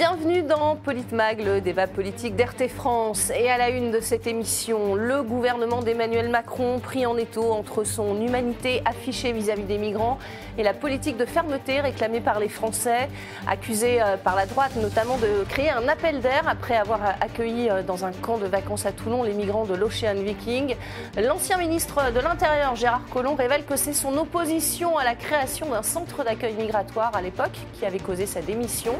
Bienvenue dans Politmag, le débat politique d'RT France. Et à la une de cette émission, le gouvernement d'Emmanuel Macron pris en étau entre son humanité affichée vis-à-vis des migrants et la politique de fermeté réclamée par les Français, accusé euh, par la droite notamment de créer un appel d'air après avoir accueilli euh, dans un camp de vacances à Toulon les migrants de l'Ocean Viking. L'ancien ministre de l'Intérieur, Gérard Collomb, révèle que c'est son opposition à la création d'un centre d'accueil migratoire à l'époque qui avait causé sa démission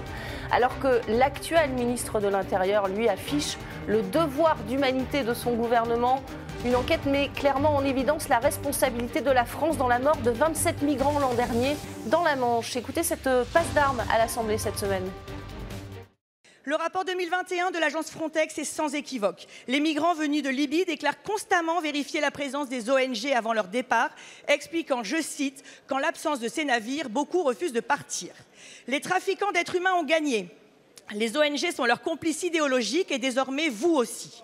alors que l'actuel ministre de l'Intérieur, lui, affiche le devoir d'humanité de son gouvernement. Une enquête met clairement en évidence la responsabilité de la France dans la mort de 27 migrants l'an dernier dans la Manche. Écoutez cette passe d'armes à l'Assemblée cette semaine. Le rapport 2021 de l'agence Frontex est sans équivoque. Les migrants venus de Libye déclarent constamment vérifier la présence des ONG avant leur départ, expliquant, je cite, qu'en l'absence de ces navires, beaucoup refusent de partir. Les trafiquants d'êtres humains ont gagné. Les ONG sont leurs complices idéologiques et désormais vous aussi.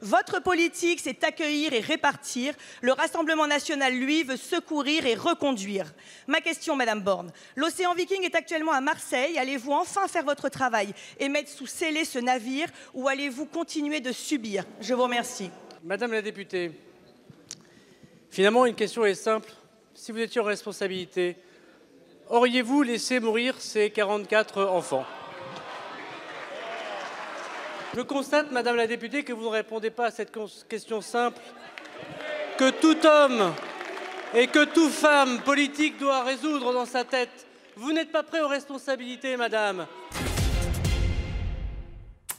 Votre politique, c'est accueillir et répartir. Le Rassemblement national, lui, veut secourir et reconduire. Ma question, Madame Borne, l'océan Viking est actuellement à Marseille. Allez-vous enfin faire votre travail et mettre sous scellé ce navire ou allez-vous continuer de subir? Je vous remercie. Madame la députée, finalement, une question est simple. Si vous étiez en responsabilité, auriez-vous laissé mourir ces 44 enfants? Je constate, Madame la députée, que vous ne répondez pas à cette question simple que tout homme et que toute femme politique doit résoudre dans sa tête. Vous n'êtes pas prêt aux responsabilités, Madame.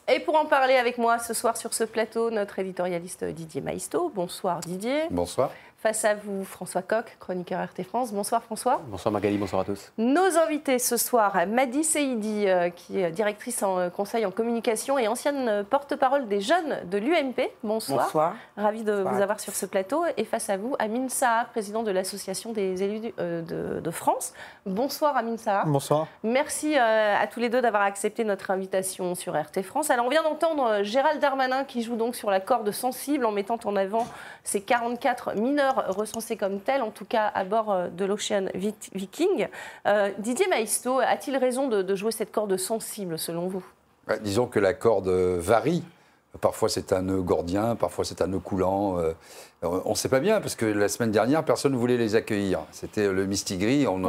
Et pour en parler avec moi ce soir sur ce plateau, notre éditorialiste Didier Maisto. Bonsoir Didier. Bonsoir. Face à vous, François Coq, chroniqueur RT France. Bonsoir François. Bonsoir Magali, bonsoir à tous. Nos invités ce soir, Madi Seidi, euh, qui est directrice en euh, conseil en communication et ancienne euh, porte-parole des jeunes de l'UMP. Bonsoir. Bonsoir. Ravi de vous avoir sur ce plateau. Et face à vous, Amin Saha, président de l'Association des élus de, de, France. Bonsoir Amin Saha. Bonsoir. Merci à tous les deux d'avoir accepté notre invitation sur RT France. Alors on vient d'entendre Gérald Darmanin qui joue donc sur la corde sensible en mettant en avant ces 44 mineurs recensés comme tels, en tout cas à bord euh, de l'Ocean Viking. Euh, Didier Maisto a-t-il raison de, jouer cette corde sensible selon vous? Bah, Disons que la corde varie. Parfois c'est un nœud gordien, parfois c'est un nœud coulant. Euh, on ne sait pas bien parce que la semaine dernière personne ne voulait les accueillir. C'était le mistigris, on,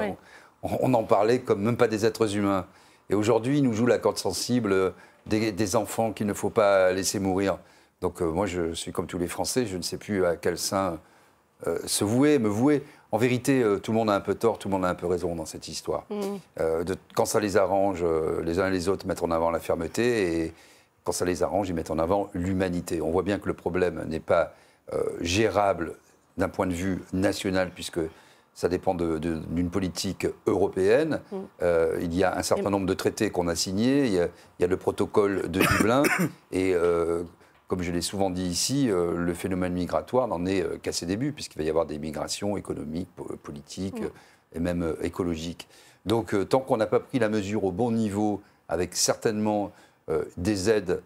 on, en parlait comme même pas des êtres humains. Et aujourd'hui, il nous joue la corde sensible des, des enfants qu'il ne faut pas laisser mourir. Donc moi, je suis comme tous les Français, je ne sais plus à quel sein euh, se vouer, me vouer. En vérité, euh, tout le monde a un peu tort, tout le monde a un peu raison dans cette histoire. Mm. Euh, quand ça les arrange, les uns et les autres mettent en avant la fermeté et quand ça les arrange, ils mettent en avant l'humanité. On voit bien que le problème n'est pas gérable d'un point de vue national, puisque ça dépend d'une politique européenne. Mm. il y a un certain nombre de traités qu'on a signés, il y a, il y a, le protocole de Dublin, et comme je l'ai souvent dit ici, euh, le phénomène migratoire n'en est euh, qu'à ses débuts, puisqu'il va y avoir des migrations économiques, politiques et même euh, écologiques. Donc, tant qu'on n'a pas pris la mesure au bon niveau, avec certainement des aides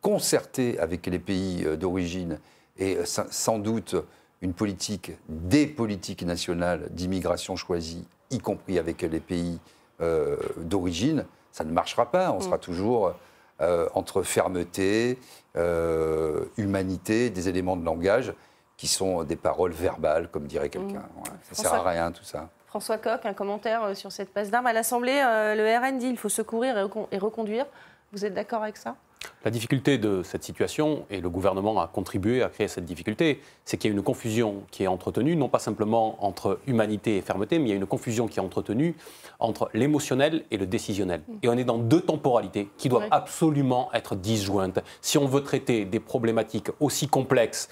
concertées avec les pays d'origine et sans doute une politique, des politiques nationales d'immigration choisies, y compris avec les pays d'origine, ça ne marchera pas. On sera toujours euh, entre fermeté, euh, humanité, des éléments de langage qui sont des paroles verbales, comme dirait quelqu'un. Mmh. Ça ne sert à rien tout ça. François Coq, un commentaire euh, sur cette passe d'armes. À l'Assemblée, le RN dit qu'il faut secourir et reconduire. Vous êtes d'accord avec ça? La difficulté de cette situation, et le gouvernement a contribué à créer cette difficulté, c'est qu'il y a une confusion qui est entretenue, non pas simplement entre humanité et fermeté, mais il y a une confusion qui est entretenue entre l'émotionnel et le décisionnel. Et on est dans deux temporalités qui doivent absolument être disjointes. Si on veut traiter des problématiques aussi complexes,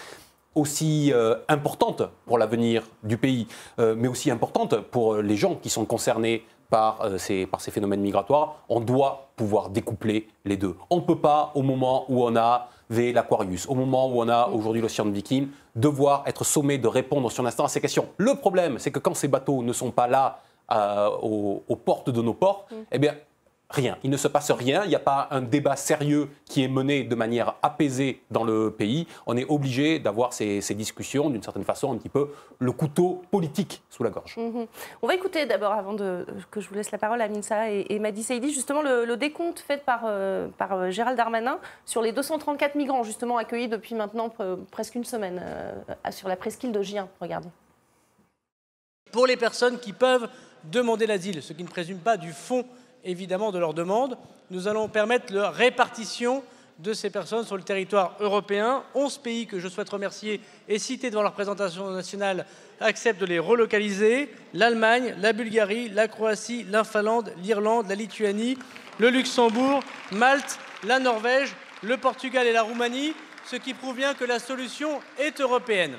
aussi euh, importantes pour l'avenir du pays, euh, mais aussi importantes pour les gens qui sont concernés par, euh, ces, par ces phénomènes migratoires, on doit pouvoir découpler les deux. On ne peut pas, au moment où on a l'Aquarius, au moment où on a aujourd'hui l'Océan Viking, devoir être sommé de répondre sur l'instant à ces questions. Le problème, c'est que quand ces bateaux ne sont pas là euh, aux, portes de nos ports, mm. eh bien, rien. Il ne se passe rien, il n'y a pas un débat sérieux qui est mené de manière apaisée dans le pays. On est obligé d'avoir ces, discussions, d'une certaine façon, un petit peu le couteau politique sous la gorge. Mhm. On va écouter d'abord, avant de, que je vous laisse la parole, à Minsa et, et Madi Saïdi, justement le, décompte fait par, euh, par euh, Gérald Darmanin sur les 234 migrants, justement accueillis depuis maintenant presque une semaine euh, sur la presqu'île de Gien. Regardez. Pour les personnes qui peuvent demander l'asile, ce qui ne présume pas du fond évidemment de leur demande. Nous allons permettre la répartition de ces personnes sur le territoire européen. 11 pays que je souhaite remercier et citer devant la représentation nationale acceptent de les relocaliser. L'Allemagne, la Bulgarie, la Croatie, la Finlande, l'Irlande, la Lituanie, le Luxembourg, Malte, la Norvège, le Portugal et la Roumanie, ce qui prouve bien que la solution est européenne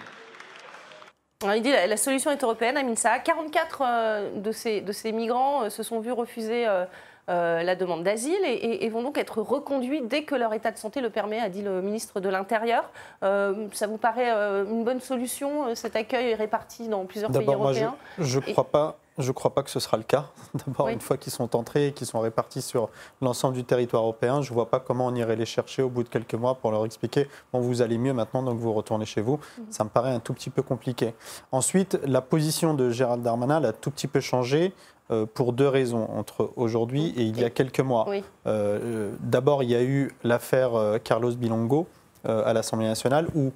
il dit la, la solution est européenne, Aminsa. 44 euh, de, ces, de ces migrants euh, se sont vus refuser euh, la demande d'asile et, vont donc être reconduits dès que leur état de santé le permet, a dit le ministre de l'Intérieur. ça vous paraît une bonne solution, cet accueil est réparti dans plusieurs pays européens Je ne crois pas je ne crois pas que ce sera le cas. D'abord, une fois qu'ils sont entrés et qu'ils sont répartis sur l'ensemble du territoire européen, je ne vois pas comment on irait les chercher au bout de quelques mois pour leur expliquer bon, vous allez mieux maintenant, donc vous retournez chez vous. Mhm. Ça me paraît un tout petit peu compliqué. Ensuite, la position de Gérald Darmanin a tout petit peu changé euh, pour deux raisons entre aujourd'hui et il y a quelques mois. Euh, euh, d'abord, il y a eu l'affaire Carlos Bilongo à l'Assemblée nationale où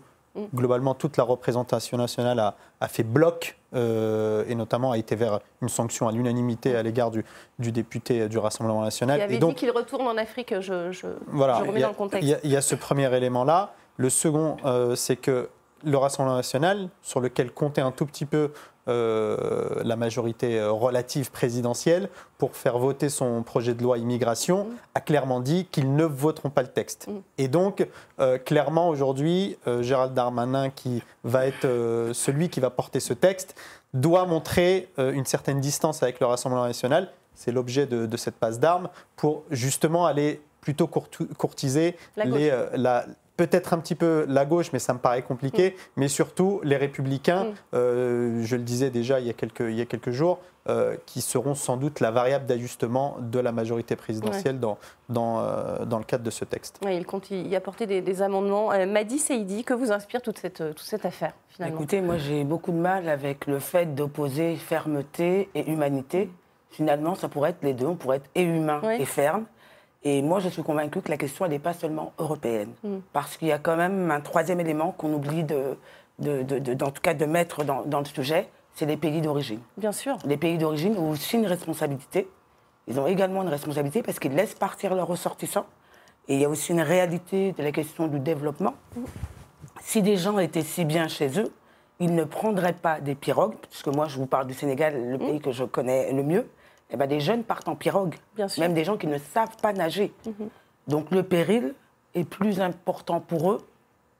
globalement, toute la représentation nationale a, fait bloc euh, et notamment a été vers une sanction à l'unanimité à l'égard du, député du Rassemblement national. Il avait dit qu'il retourne en Afrique, je, je, voilà, remets dans le contexte. Il y, a ce premier élément-là. Le second, euh, c'est que le Rassemblement national, sur lequel comptait un tout petit peu euh, la majorité euh, relative présidentielle pour faire voter son projet de loi immigration, mm. a clairement dit qu'ils ne voteront pas le texte. Mm. Et donc, euh, clairement, aujourd'hui, Gérald Darmanin, qui va être celui qui va porter ce texte, doit montrer une certaine distance avec le Rassemblement national. C'est l'objet de, cette passe d'armes pour justement aller plutôt courtiser les, la, peut-être un petit peu la gauche, mais ça me paraît compliqué, mm. mais surtout les républicains, mm. euh, je le disais déjà il y a quelques, il y a quelques jours, euh, qui seront sans doute la variable d'ajustement de la majorité présidentielle dans, dans, euh, dans, le cadre de ce texte. il compte y apporter des, amendements. Madi Seidi, que vous inspire toute cette, toute cette affaire finalement? Écoutez, moi j'ai beaucoup de mal avec le fait d'opposer fermeté et humanité. Finalement, ça pourrait être les deux. On pourrait être et humain et ferme. Et moi, je suis convaincue que la question, n'est pas seulement européenne. Mm. Parce qu'il y a quand même un troisième élément qu'on oublie, de, de, en tout cas, de mettre dans, dans le sujet, c'est les pays d'origine. Bien sûr. Les pays d'origine ont aussi une responsabilité. Ils ont également une responsabilité parce qu'ils laissent partir leurs ressortissants. Et il y a aussi une réalité de la question du développement. Mm. Si des gens étaient si bien chez eux, ils ne prendraient pas des pirogues, puisque moi je vous parle du Sénégal, le mm. pays que je connais le mieux, eh ben, des jeunes partent en pirogue, même des gens qui ne savent pas nager. Mhm. Donc le péril est plus important pour eux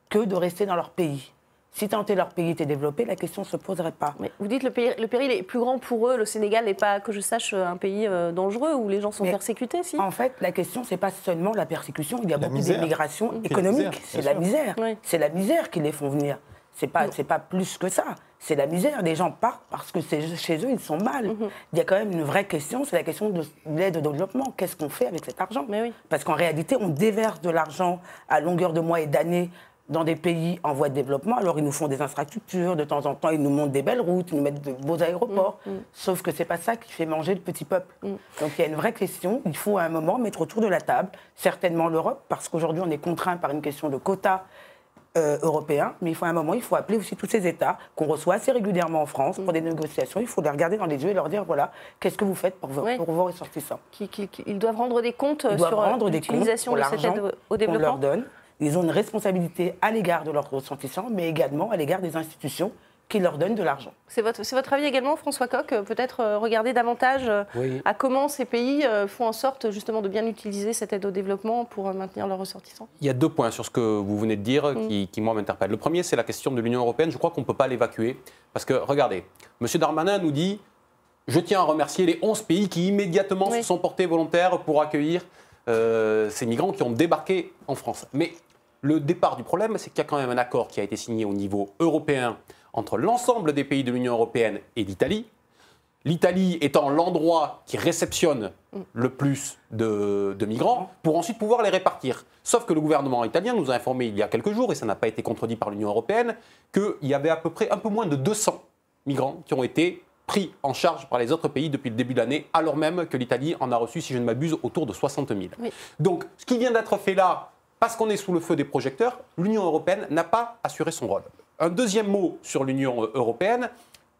que de rester dans leur pays. Si tant leur pays était développé, la question ne se poserait pas. Mais vous dites que le péril, est plus grand pour eux. Le Sénégal n'est pas, que je sache, un pays euh, dangereux où les gens sont persécutés, si? En fait, la question, ce n'est pas seulement la persécration. Il y a beaucoup d'immigration économique. C'est la misère. C'est la misère qui les font venir. C'est pas, c'est pas plus que ça. C'est la misère. Les gens partent parce que chez eux, ils sont mal. Mhm. Il y a quand même une vraie question, c'est la question de l'aide au développement. Qu'est-ce qu'on fait avec cet argent? Mais oui. Parce qu'en réalité, on déverse de l'argent à longueur de mois et d'années dans des pays en voie de développement. Alors, ils nous font des infrastructures, de temps en temps, ils nous montrent des belles routes, ils nous mettent de beaux aéroports. Mhm. Mhm. Sauf que c'est pas ça qui fait manger le petit peuple. Donc, il y a une vraie question. Il faut à un moment mettre autour de la table, certainement l'Europe, parce qu'aujourd'hui, on est contraint par une question de quotas euh, européen, mais il faut à un moment, il faut appeler aussi tous ces États qu'on reçoit assez régulièrement en France pour des négociations. Il faut les regarder dans les yeux et leur dire voilà, qu'est-ce que vous faites pour, vos, pour vos ressortissants Ils doivent rendre des comptes ils sur euh, l'utilisation de cette aide au développement. On leur donne. Ils ont une responsabilité à l'égard de leurs ressortissants, mais également à l'égard des institutions qui leur donnent de l'argent. C'est votre, votre avis également, François Coq, euh, peut-être euh, regarder davantage euh, à comment ces pays font en sorte justement de bien utiliser cette aide au développement pour maintenir leurs ressortissants? Il y a deux points sur ce que vous venez de dire mm. qui, qui, moi, m'interpellent. Le premier, c'est la question de l'Union européenne. Je crois qu'on ne peut pas l'évacuer. Parce que, regardez, M. Darmanin nous dit Je tiens à remercier les 11 pays qui immédiatement se sont portés volontaires pour accueillir ces migrants qui ont débarqué en France. Mais le départ du problème, c'est qu'il y a quand même un accord qui a été signé au niveau européen entre l'ensemble des pays de l'Union européenne et l'Italie, l'Italie étant l'endroit qui réceptionne le plus de, de migrants, pour ensuite pouvoir les répartir. Sauf que le gouvernement italien nous a informé il y a quelques jours, et ça n'a pas été contredit par l'Union européenne, qu'il y avait à peu près un peu moins de 200 migrants qui ont été pris en charge par les autres pays depuis le début de l'année, alors même que l'Italie en a reçu, si je ne m'abuse, autour de 60 000. Oui. Donc, ce qui vient d'être fait là, parce qu'on est sous le feu des projecteurs, l'Union européenne n'a pas assuré son rôle. Un deuxième mot sur l'Union euh, européenne.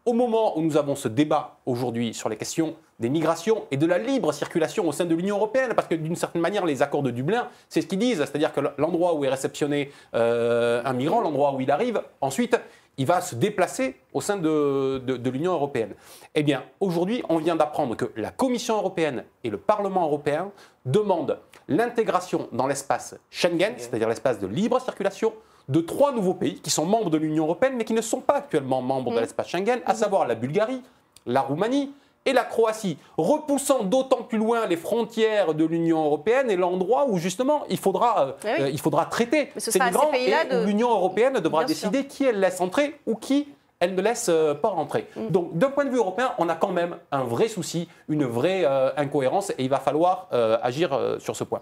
Au moment où nous avons ce débat aujourd'hui sur les questions des migrations et de la libre circulation au sein de l'Union européenne, parce que d'une certaine manière, les accords de Dublin, c'est ce qu'ils disent, c'est-à-dire que l'endroit où est réceptionné euh, un migrant, l'endroit où il arrive, ensuite, il va se déplacer au sein de, de- de l'Union européenne. Eh bien, aujourd'hui, on vient d'apprendre que la Commission européenne et le Parlement européen demandent l'intégration dans l'espace Schengen, c'est-à-dire l'espace de libre circulation, de trois nouveaux pays qui sont membres de l'Union européenne, mais qui ne sont pas actuellement membres de l'espace Schengen, à savoir la Bulgarie, la Roumanie et la Croatie, repoussant d'autant plus loin les frontières de l'Union européenne et l'endroit où justement il faudra, euh, oui. euh, il faudra traiter ce ces migrants et de- l'Union européenne devra Bien sûr. décider qui elle laisse entrer ou qui elle ne laisse euh, pas rentrer. Mm. Donc d'un point de vue européen, on a quand même un vrai souci, une vraie euh, incohérence et il va falloir agir sur ce point.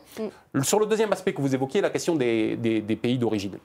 Mm. Sur le deuxième aspect que vous évoquiez, la question des- des- des pays d'origine.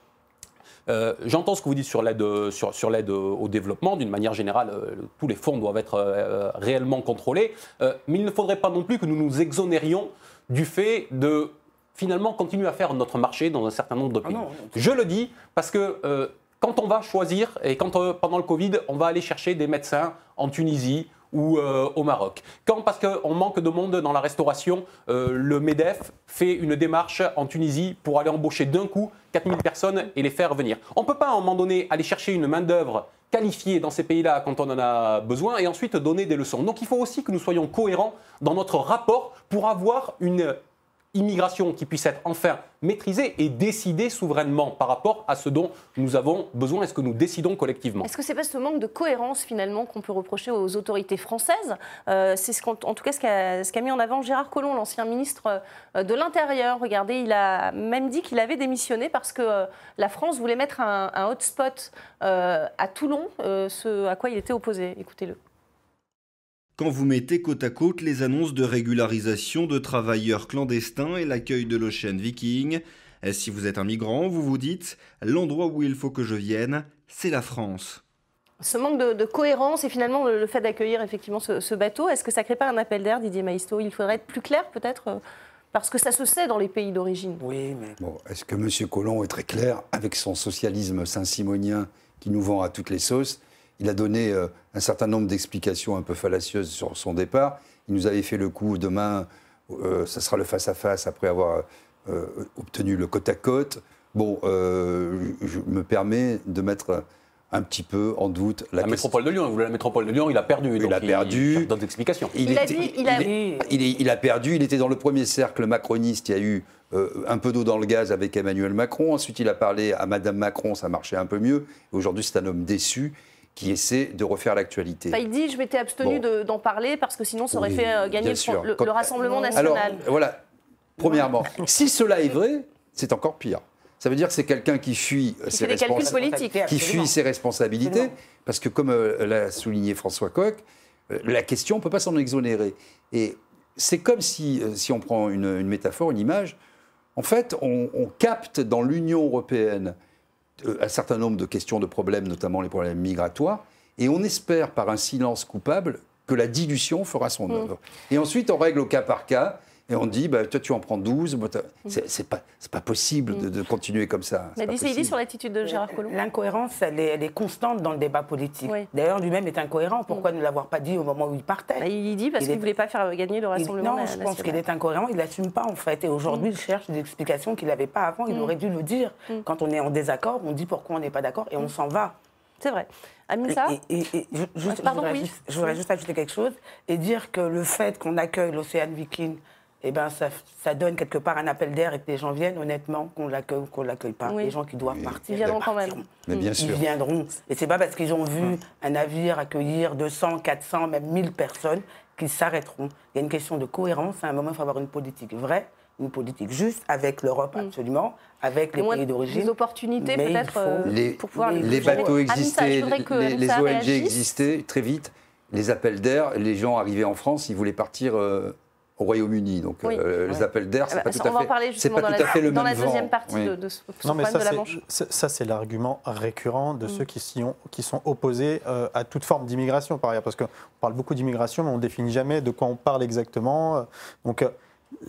Euh, J'entends ce que vous dites sur l'aide euh, sur, euh, au développement. D'une manière générale, euh, tous les fonds doivent être euh, réellement contrôlés. Mais il ne faudrait pas non plus que nous nous exonérions du fait de finalement continuer à faire notre marché dans un certain nombre de pays. non, non. Je le dis parce que quand on va choisir, et quand pendant le Covid, on va aller chercher des médecins en Tunisie ou euh, au Maroc. Quand, parce qu'on manque de monde dans la restauration, euh, le MEDEF fait une démarche en Tunisie pour aller embaucher d'un coup 4000 personnes et les faire venir. On ne peut pas à un moment donné aller chercher une main-d'œuvre qualifiée dans ces pays-là quand on en a besoin et ensuite donner des leçons. Donc il faut aussi que nous soyons cohérents dans notre rapport pour avoir une immigration qui puisse être enfin maîtrisée et décidée souverainement par rapport à ce dont nous avons besoin et ce que nous décidons collectivement. Est-ce que c'est pas ce manque de cohérence finalement qu'on peut reprocher aux autorités françaises? Euh, C'est en tout cas ce qu'a mis en avant Gérard Collomb, l'ancien ministre euh, de l'Intérieur. Regardez, il a même dit qu'il avait démissionné parce que euh, la France voulait mettre un, hotspot à Toulon, ce à quoi il était opposé. Écoutez-le. Quand vous mettez côte à côte les annonces de régularisation de travailleurs clandestins et l'accueil de l'Ocean Viking, si vous êtes un migrant, vous vous dites l'endroit où il faut que je vienne, c'est la France. Ce manque de, de cohérence et finalement le, le fait d'accueillir effectivement ce, ce bateau, est-ce que ça crée pas un appel d'air, Didier Maisto? Il faudrait être plus clair peut-être euh, parce que ça se sait dans les pays d'origine. Oui, mais Bon, est-ce que M. Collomb est très clair avec son socialisme saint-simonien qui nous vend à toutes les sauces? Il a donné euh, un certain nombre d'explications un peu fallacieuses sur son départ. Il nous avait fait le coup demain, euh, ça sera le face-à-face après avoir euh, obtenu le côte à côte. Bon, euh, je me permets de mettre un petit peu en doute la, La question- métropole de Lyon, il voulait la métropole de Lyon, il a perdu. Il donc a perdu. D'autres explications. Il a était- dit- il a- il est- il a perdu. Il était dans le premier cercle macroniste. Il y a eu euh, un peu d'eau dans le gaz avec Emmanuel Macron. Ensuite, il a parlé à Madame Macron. Ça marchait un peu mieux. Aujourd'hui, c'est un homme déçu qui essaie de refaire l'actualité. Il dit je m'étais abstenu Bon. de- d'en parler parce que sinon ça aurait Oui, fait euh, gagner le, le- Quand- le Rassemblement Alors, national. voilà. Premièrement, si cela est vrai, c'est encore pire. Ça veut dire que c'est quelqu'un qui fuit ses politiques. qui fuit ses responsabilités, Absolument. parce que comme euh, l'a souligné François Coq, euh, la question, on ne peut pas s'en exonérer. Et c'est comme si, euh, si on prend une, une métaphore, une image, en fait, on, on capte dans l'Union européenne un certain nombre de questions, de problèmes, notamment les problèmes migratoires, et on espère par un silence coupable que la dilution fera son œuvre. Et ensuite, on règle au cas par cas. Et on dit, bah, toi tu en prends 12, moi, t'as- c'est pas, c'est pas possible de, de continuer comme ça. Dis il dit sur l'attitude de Gérard Collomb. L'incohérence, elle est, elle est constante dans le débat politique. Oui. D'ailleurs, lui-même est incohérent. Pourquoi ne l'avoir pas dit au moment où il partait Bah, il dit parce Il qu'il est- ne voulait pas faire gagner le Il- Rassemblement non, je pense qu'il est incohérent, il l'assume pas en fait. Et aujourd'hui, il cherche des explications qu'il n'avait pas avant. Il Mm. aurait dû le dire. Quand on est en désaccord, on dit pourquoi on n'est pas d'accord et on s'en va. C'est vrai. Amilsa Et, et- juste- Pardon, je voudrais, oui. juste, je voudrais juste ajouter quelque chose et dire que le fait qu'on accueille l'Océan Viking, eh ben, ça, ça donne quelque part un appel d'air et que les gens viennent, honnêtement, qu'on l'accueille ou qu'on ne l'accueille pas. Oui. Les gens qui doivent partir. Ils viendront quand même. Mais bien Ils sûr. viendront. Et c'est pas parce qu'ils ont vu un navire accueillir 200, 400, même 1000 personnes qu'ils s'arrêteront. Il y a une question de cohérence. À un moment, il faut avoir une politique vraie, une politique juste, avec l'Europe absolument, avec les pays d'origine. Des opportunités Mais il peut-être faut- euh, Les, pour pouvoir les les bateaux existaient, les, les ONG réagisse. existaient très vite. les appels d'air, les gens arrivaient en France, ils voulaient partir euh, au Royaume-uni. Donc Oui. euh, les appels d'air, c'est Ah bah, pas ça, tout à on va en fait. parler C'est justement dans, fait la, dans deuxième vent. partie Oui. de, de ce, ce Non, mais ça, de la c'est- Manche. c'est- ça, c'est l'argument récurrent de Mm. ceux qui, s'y ont- qui sont opposés euh, à toute forme d'immigration, par ailleurs. Parce qu'on parle beaucoup d'immigration, mais on ne définit jamais de quoi on parle exactement. Euh, Donc, euh,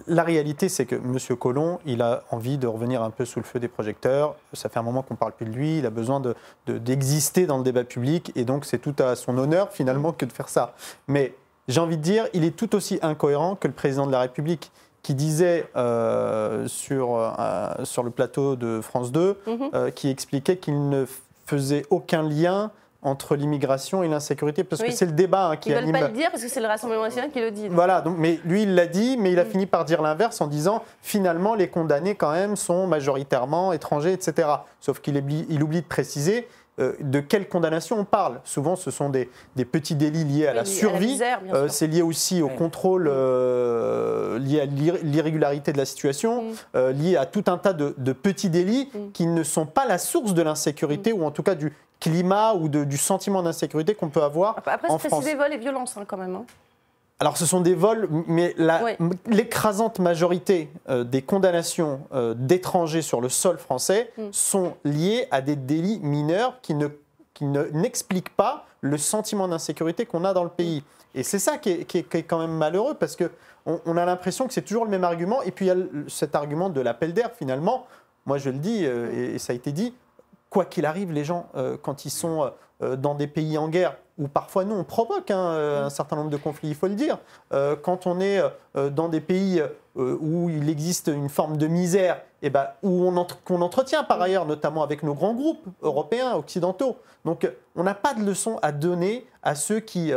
la réalité, c'est que M. Colomb, il a envie de revenir un peu sous le feu des projecteurs. Ça fait un moment qu'on ne parle plus de lui. Il a besoin de- de- d'exister dans le débat public. Et donc, c'est tout à son honneur, finalement, que de faire ça. Mais j'ai envie de dire, il est tout aussi incohérent que le président de la République qui disait euh, sur, euh, sur le plateau de France 2, Mhm. euh, qui expliquait qu'il ne faisait aucun lien entre l'immigration et l'insécurité, parce Oui. que c'est le débat hein, qui Ils ne veulent anime. pas le dire parce que c'est le Rassemblement national qui le dit. donc. Voilà, donc, mais lui, il l'a dit, mais il a Mm. fini par dire l'inverse en disant finalement, les condamnés, quand même, sont majoritairement étrangers, etc. Sauf qu'il oublie, il oublie de préciser euh, de quelle condamnation on parle. Souvent, ce sont des, des petits délits liés à Oui, la survie. Euh, c'est lié aussi au contrôle euh, lié à l'ir- l'irrégularité de la situation, Mm. euh, lié à tout un tas de, de petits délits Mm. qui ne sont pas la source de l'insécurité ou en tout cas du climat ou de- du sentiment d'insécurité qu'on peut avoir Après, en c'est précisé vol et violence hein, quand même. hein. Alors ce sont des vols, mais Ouais. l'écrasante majorité euh, des condamnations euh, d'étrangers sur le sol français Mm. sont liées à des délits mineurs qui ne qui ne- n'expliquent pas le sentiment d'insécurité qu'on a dans le pays. Et c'est ça qui est, qui est- qui est quand même malheureux parce que on, on a l'impression que c'est toujours le même argument. Et puis il y a cet argument de l'appel d'air finalement. Moi je le dis euh, et, et ça a été dit. Quoi qu'il arrive, les gens quand ils sont dans des pays en guerre où parfois nous on provoque hein, euh, un certain nombre de conflits, il faut le dire. Euh, quand on est euh, dans des pays où il existe une forme de misère, et ben, où on entre- qu'on entretient par ailleurs, notamment avec nos grands groupes européens, occidentaux. Donc on n'a pas de leçon à donner à ceux qui,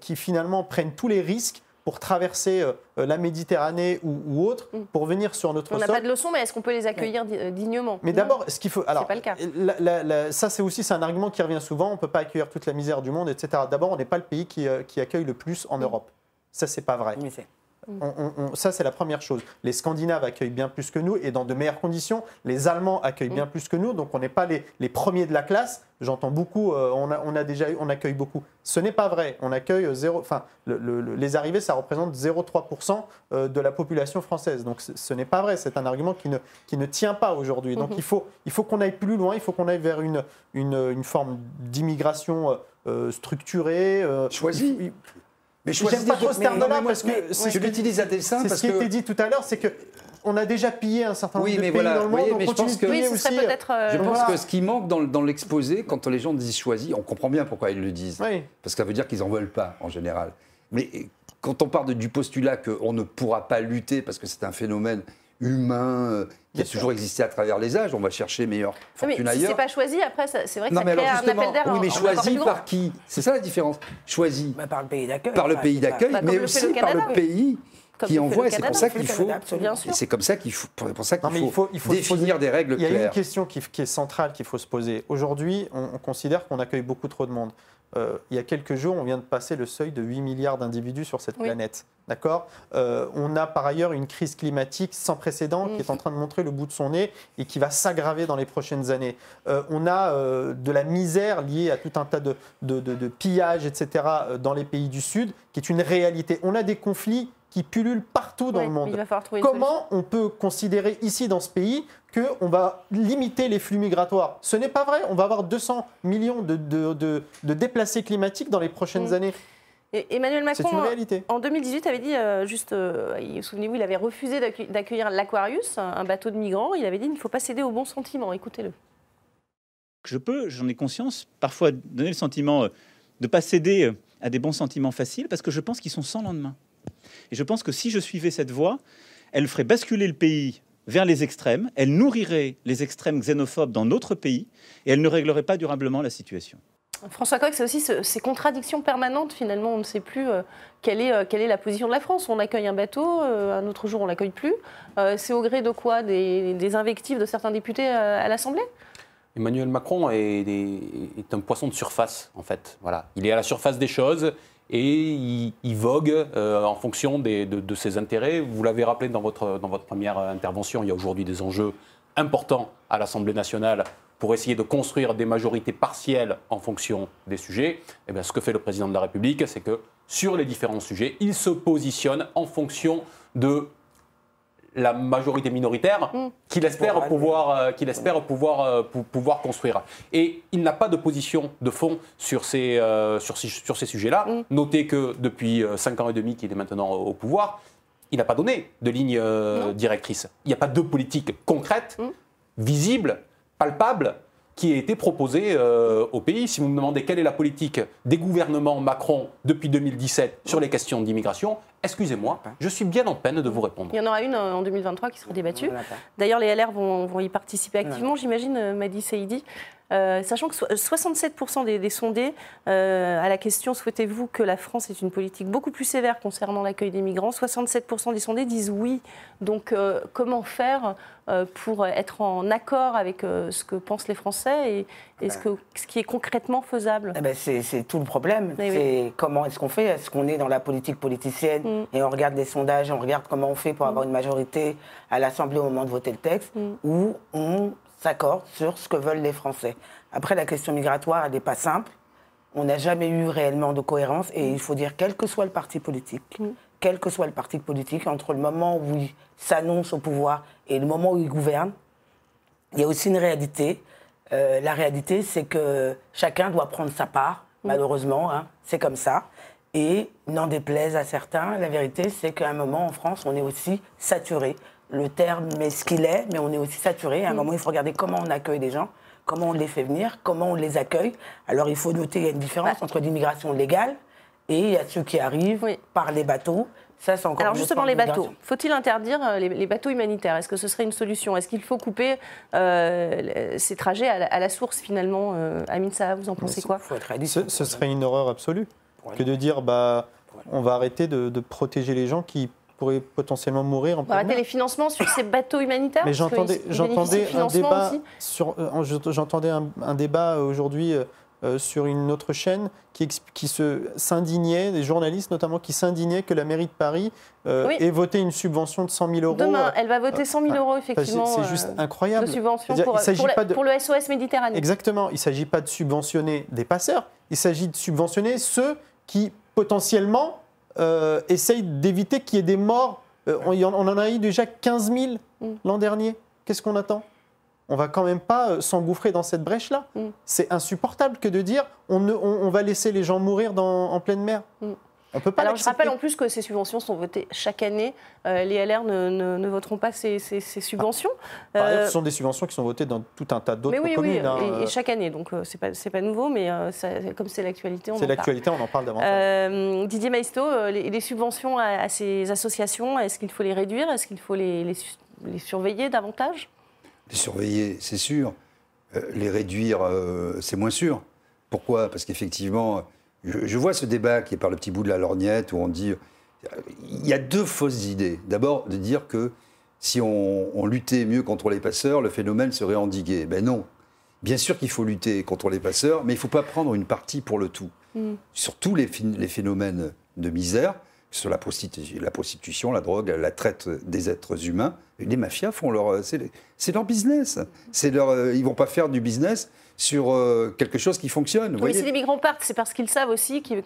qui finalement prennent tous les risques pour traverser euh, la Méditerranée ou, ou autre, Mm. pour venir sur notre On n'a sol. pas de leçon, mais est-ce qu'on peut les accueillir euh, dignement? Mais d'abord, ce qu'il faut. Alors, pas le cas. la- la- la- ça, c'est aussi c'est un argument qui revient souvent. On ne peut pas accueillir toute la misère du monde, etc. D'abord, on n'est pas le pays qui, euh, qui accueille le plus en Mm. Europe. Ça, c'est pas vrai. Mais c'est- On- on- on- ça, c'est la première chose. Les Scandinaves accueillent bien plus que nous et dans de meilleures conditions. Les Allemands accueillent bien plus que nous, donc on n'est pas les, les premiers de la classe. J'entends beaucoup, euh, on, a, on a déjà, eu- on accueille beaucoup. Ce n'est pas vrai. On accueille euh, zéro. Enfin, le- le- le- les arrivées, ça représente 0,3% euh, de la population française. Donc ce, n'est pas vrai. C'est un argument qui ne, qui ne tient pas aujourd'hui. Donc Mhm. il faut, il faut qu'on aille plus loin. Il faut qu'on aille vers une, une, une forme d'immigration euh, euh, structurée. euh, Choisie. Mais J'aime choisis pas trop ce terme-là parce que je l'utilise à dessein c'est parce ce qui que été dit tout à l'heure, c'est que on a déjà pillé un certain nombre Oui, de mais pays voilà, dans le monde, voyez, on mais je continue pense de que- Oui, aussi. peut-être. euh, Je pense Voilà. que ce qui manque dans, dans l'exposé, quand les gens disent choisi, on comprend bien pourquoi ils le disent. Oui. Parce que ça veut dire qu'ils n'en veulent pas, en général. Mais quand on part de- du postulat qu'on ne pourra pas lutter parce que c'est un phénomène humain euh, qui a toujours existé à travers les âges, on va chercher meilleure Non, fortune mais si ailleurs. c'est pas choisi, après, c'est vrai que non, ça mais crée alors un appel d'air. oui, mais choisi par qui? C'est ça la différence. Choisi bah, par le pays d'accueil. par le pays d'accueil, Bah, mais aussi le par le pays Comme qui envoie. c'est pour ça qu'il faut. C'est comme ça qu'il faut, pour pour ça qu'il faut, il faut- il faut se définir poser- des règles Il y a une claires. question qui, qui est centrale qu'il faut se poser. Aujourd'hui, on, on considère qu'on accueille beaucoup trop de monde. Euh, il y a quelques jours, on vient de passer le seuil de 8 milliards d'individus sur cette Oui. planète. D'accord? Euh, On a par ailleurs une crise climatique sans précédent Mm. qui est en train de montrer le bout de son nez et qui va s'aggraver dans les prochaines années. Euh, on a euh, de la misère liée à tout un tas de, de, de- de pillages, etc., dans les pays du Sud, qui est une réalité. On a des conflits qui pullulent partout dans le monde. Comment on peut considérer ici dans ce pays qu'on va limiter les flux migratoires? Ce n'est pas vrai. On va avoir 200 millions de, de- de- de déplacés climatiques dans les prochaines Mm. années. Et Emmanuel C'est Macron, une réalité. en 2018, avait dit, euh, juste, euh, souvenez-vous, il avait refusé d'accueil- d'accueillir l'Aquarius, un un bateau de migrants. Il avait dit il ne faut pas céder aux bons sentiments. Écoutez-le. je peux, j'en ai conscience, parfois donner le sentiment euh, de ne pas céder euh, à des bons sentiments faciles parce que je pense qu'ils sont sans lendemain. Et je pense que si je suivais cette voie, elle ferait basculer le pays vers les extrêmes, elle nourrirait les extrêmes xénophobes dans notre pays et elle ne réglerait pas durablement la situation. François Coq, c'est aussi ce- ces contradictions permanentes. Finalement, on ne sait plus euh, quelle, est, euh, quelle est la position de la France. On accueille un bateau, euh, un autre jour, on l'accueille plus. Euh, c'est au gré de quoi des, des invectives de certains députés euh, à l'Assemblée? Emmanuel Macron est, est- est un poisson de surface, en fait. Voilà. Il est à la surface des choses et il, vogue euh, en fonction de ses intérêts. Vous l'avez rappelé dans votre, dans votre première intervention, il y a aujourd'hui des enjeux importants à l'Assemblée nationale pour essayer de construire des majorités partielles en fonction des sujets, eh bien, ce que fait le président de la République, c'est que sur les différents sujets, il se positionne en fonction de la majorité minoritaire Mm. qu'il espère pouvoir, euh, qu'il espère pouvoir, euh, pou- pouvoir construire. Et il n'a pas de position de fond sur ces, euh, sur ces, sur ces sujets-là. Mm. Notez que depuis euh, cinq ans et demi qu'il est maintenant au pouvoir, il n'a pas donné de ligne euh, directrice. Il n'y a pas de politique concrète, Mm. visible, palpable, qui a été proposée euh, au pays. Si vous me demandez quelle est la politique des gouvernements Macron depuis 2017 sur les questions d'immigration, excusez-moi, je suis bien en peine de vous répondre. Il y en aura une euh, en 2023 qui sera débattue. D'ailleurs, les LR vont, vont y participer activement, j'imagine, euh, Madi Saïdi. Euh, sachant que so- 67% des, des sondés euh, à la question souhaitez-vous que la France ait une politique beaucoup plus sévère concernant l'accueil des migrants 67% des sondés disent oui. Donc, euh, comment faire pour être en accord avec ce que pensent les Français et, et ce, que, ce qui est concrètement faisable? Eh ben, c'est tout le problème. Oui, oui. c'est comment est-ce qu'on fait? Est-ce qu'on est dans la politique politicienne Mm. et on regarde les sondages, on regarde comment on fait pour avoir une majorité à l'Assemblée au moment de voter le texte, Mm. ou on s'accorde sur ce que veulent les Français Après, la question migratoire, elle n'est pas simple. On n'a jamais eu réellement de cohérence et il faut dire, quel que soit le parti politique, quel que soit le parti politique, entre le moment où il s'annonce au pouvoir et le moment où il gouverne, il y a aussi une réalité. Euh, la réalité, c'est que chacun doit prendre sa part, malheureusement, hein, c'est comme ça. Et n'en déplaise à certains, la vérité, c'est qu'à un moment, en France, on est aussi saturé. Le terme est ce qu'il est, mais on est aussi saturé. À un moment, il faut regarder comment on accueille les gens, comment on les fait venir, comment on les accueille. Alors, il faut noter qu'il y a une différence entre l'immigration légale et il y a ceux qui arrivent Oui. par les bateaux. Ça, c'est encore Alors justement, les bateaux. Faut-il interdire euh, les, les bateaux humanitaires? Est-ce que ce serait une solution? Est-ce qu'il faut couper euh, ces trajets à la, à la source finalement euh, Amine Saha, vous en pensez quoi? Il faut être réaliste. Ce, ce serait une horreur absolue que de dire bah, on va arrêter de, de protéger les gens qui pourraient potentiellement mourir en On arrêter les financements sur ces bateaux humanitaires Mais qu'ils- j'entendais, un débat sur, euh, en- j'entendais un, un débat aujourd'hui euh, euh, sur une autre chaîne qui, se s'indignait, des journalistes notamment qui s'indignaient que la mairie de Paris euh, Oui. ait voté une subvention de 100 000 euros. Demain, euh, elle va voter 100 000 euros effectivement c'est euh, juste de incroyable. subvention C'est-à-dire, pour, il s'agit pour, la- pas de- pour le SOS Méditerranée. Exactement. Il ne s'agit pas de subventionner des passeurs, il s'agit de subventionner ceux qui potentiellement euh, essayent d'éviter qu'il y ait des morts. Euh, on, en, on en a eu déjà 15 000 Mm. l'an dernier. Qu'est-ce qu'on attend? On va quand même pas euh, s'engouffrer dans cette brèche-là. Mm. C'est insupportable que de dire on, ne- on- on va laisser les gens mourir dans- en pleine mer. Mm. On peut pas Alors je rappelle en plus que ces subventions sont votées chaque année. Euh, les LR ne, ne- ne voteront pas ces, ces- ces subventions. Par ailleurs, Euh, ce sont des subventions qui sont votées dans tout un tas d'autres mais oui, oui, communes. hein. et, et chaque année, donc euh, c'est pas c'est pas nouveau, mais euh, ça- comme c'est l'actualité, on en C'est parle. l'actualité, on en parle davantage. Didier Maisto, euh, les, les subventions à, à ces associations, est-ce qu'il faut les réduire? Est-ce qu'il faut les, les su- les surveiller davantage? Les surveiller, c'est sûr. Euh, les réduire, euh, c'est moins sûr. Pourquoi? Parce qu'effectivement, je, je vois ce débat qui est par le petit bout de la lorgnette où on dit. Il y a deux fausses idées. D'abord, de dire que si on, on luttait mieux contre les passeurs, le phénomène serait endigué. Ben non. Bien sûr qu'il faut lutter contre les passeurs, mais il ne faut pas prendre une partie pour le tout. Sur tous les, phénomènes de misère, sur la prostitution, la prostitution, la drogue, la traite des êtres humains, les mafias font leur, c'est c'est leur business. C'est leur, euh, ils vont pas faire du business sur euh, quelque chose qui fonctionne. vous Oui, voyez. si les migrants partent, c'est parce qu'ils savent aussi qu'il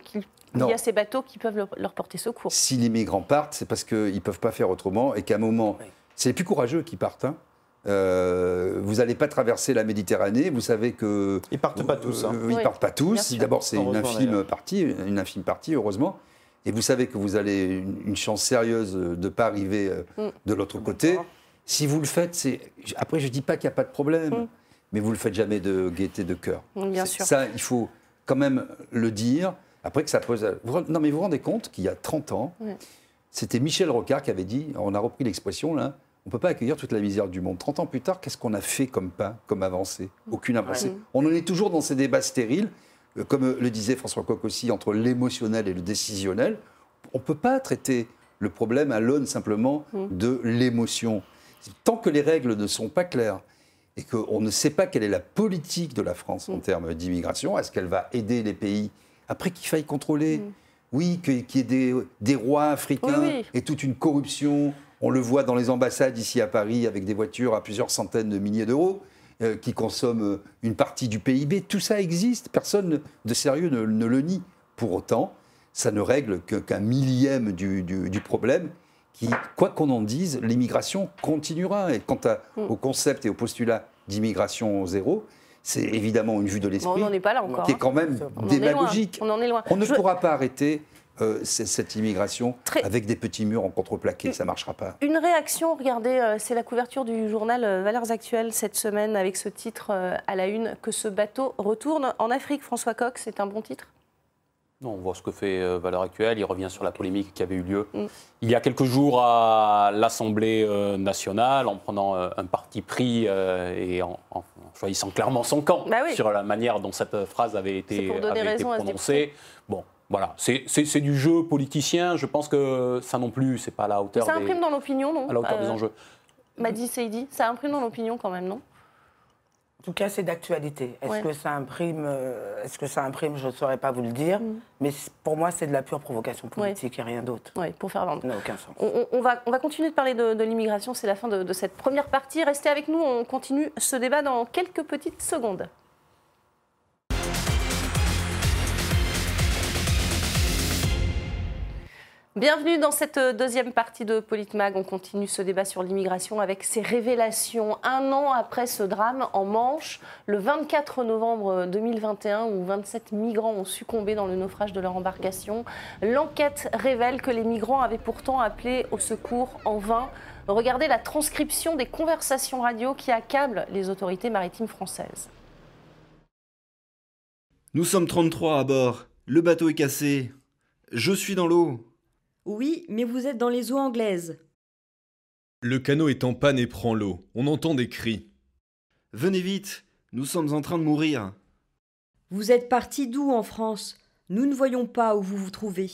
y a ces bateaux qui peuvent leur, leur porter secours. Si les migrants partent, c'est parce qu'ils ne peuvent pas faire autrement et qu'à un moment, Oui. c'est les plus courageux qui partent. hein. Euh, vous n'allez pas traverser la Méditerranée, vous savez que... Ils partent pas tous. hein. Euh, ils Oui, partent pas tous. D'abord, c'est une infime partie, une infime partie, heureusement. Et vous savez que vous avez une, une chance sérieuse de ne pas arriver Mm. de l'autre côté. Si vous le faites, c'est... Après, je ne dis pas qu'il n'y a pas de problème, Mm. Mais vous ne le faites jamais de gaieté de cœur. Bien sûr. Ça, il faut quand même le dire. Après que ça pose. Non, mais vous vous rendez compte qu'il y a 30 ans, c'était Michel Rocard qui avait dit on a repris l'expression là, on ne peut pas accueillir toute la misère du monde. 30 ans plus tard, qu'est-ce qu'on a fait comme pas, comme avancée? Aucune avancée. On en est toujours dans ces débats stériles, euh, comme euh, le disait François Coq aussi, entre l'émotionnel et le décisionnel. On ne peut pas traiter le problème à l'aune simplement Mm. de l'émotion. Tant que les règles ne sont pas claires, et qu'on ne sait pas quelle est la politique de la France en Mm. termes d'immigration, est-ce qu'elle va aider les pays Après qu'il faille contrôler, Mm. oui, qu'il y ait des, des rois africains Oui, oui. et toute une corruption. On le voit dans les ambassades ici à Paris avec des voitures à plusieurs centaines de milliers d'euros. euh, qui consomment euh, une partie du PIB. Tout ça existe. Personne de sérieux ne, ne le nie. Pour autant, ça ne règle qu'un millième du, du- du problème. Qui, quoi qu'on en dise, l'immigration continuera. Et quant à- Mm. au concept et au postulat d'immigration zéro, c'est évidemment une vue de l'esprit est qui est hein. quand même On en est loin. démagogique. On en est loin. On ne Je- pourra pas arrêter euh, cette immigration Très- avec des petits murs en contreplaqué. Ça ne marchera pas. Une réaction, regardez, euh, c'est la couverture du journal euh, Valeurs Actuelles cette semaine avec ce titre à la une que ce bateau retourne en Afrique. François Coq, c'est un bon titre? Non, on voit ce que fait euh, Valeurs Actuelles. Il revient sur la polémique qui avait eu lieu Mm. il y a quelques jours à l'Assemblée euh, nationale en prenant euh, un parti pris et en, en choisissant clairement son camp Bah oui. sur la manière dont cette phrase avait été, pour avait prononcée. Bon, voilà, c'est du jeu politicien. Je pense que ça non plus, c'est pas à la hauteur, Ça des, imprime dans l'opinion, non? À la hauteur des enjeux. Madi Seydi, ça imprime dans l'opinion quand même, non? En tout cas, c'est d'actualité. Est-ce Ouais. que ça imprime euh, Est-ce que ça imprime Je ne saurais pas vous le dire. Mm. Mais pour moi, c'est de la pure provocation politique et rien d'autre. Oui, pour faire vendre. Aucun sens. On, on- on va, on va continuer de parler de, de l'immigration, c'est la fin de, de cette première partie. Restez avec nous, on continue ce débat dans quelques petites secondes. Bienvenue dans cette deuxième partie de Politmag. On continue ce débat sur l'immigration avec ces révélations. Un an après ce drame en Manche, le 24 novembre 2021, où 27 migrants ont succombé dans le naufrage de leur embarcation, l'enquête révèle que les migrants avaient pourtant appelé au secours en vain. Regardez la transcription des conversations radio qui accablent les autorités maritimes françaises. Nous sommes 33 à bord. Le bateau est cassé. Je suis dans l'eau. Oui, mais vous êtes dans les eaux anglaises. Le canot est en panne et prend l'eau. On entend des cris. Venez vite. Nous sommes en train de mourir. Vous êtes parti d'où en France? Nous ne voyons pas où vous vous trouvez.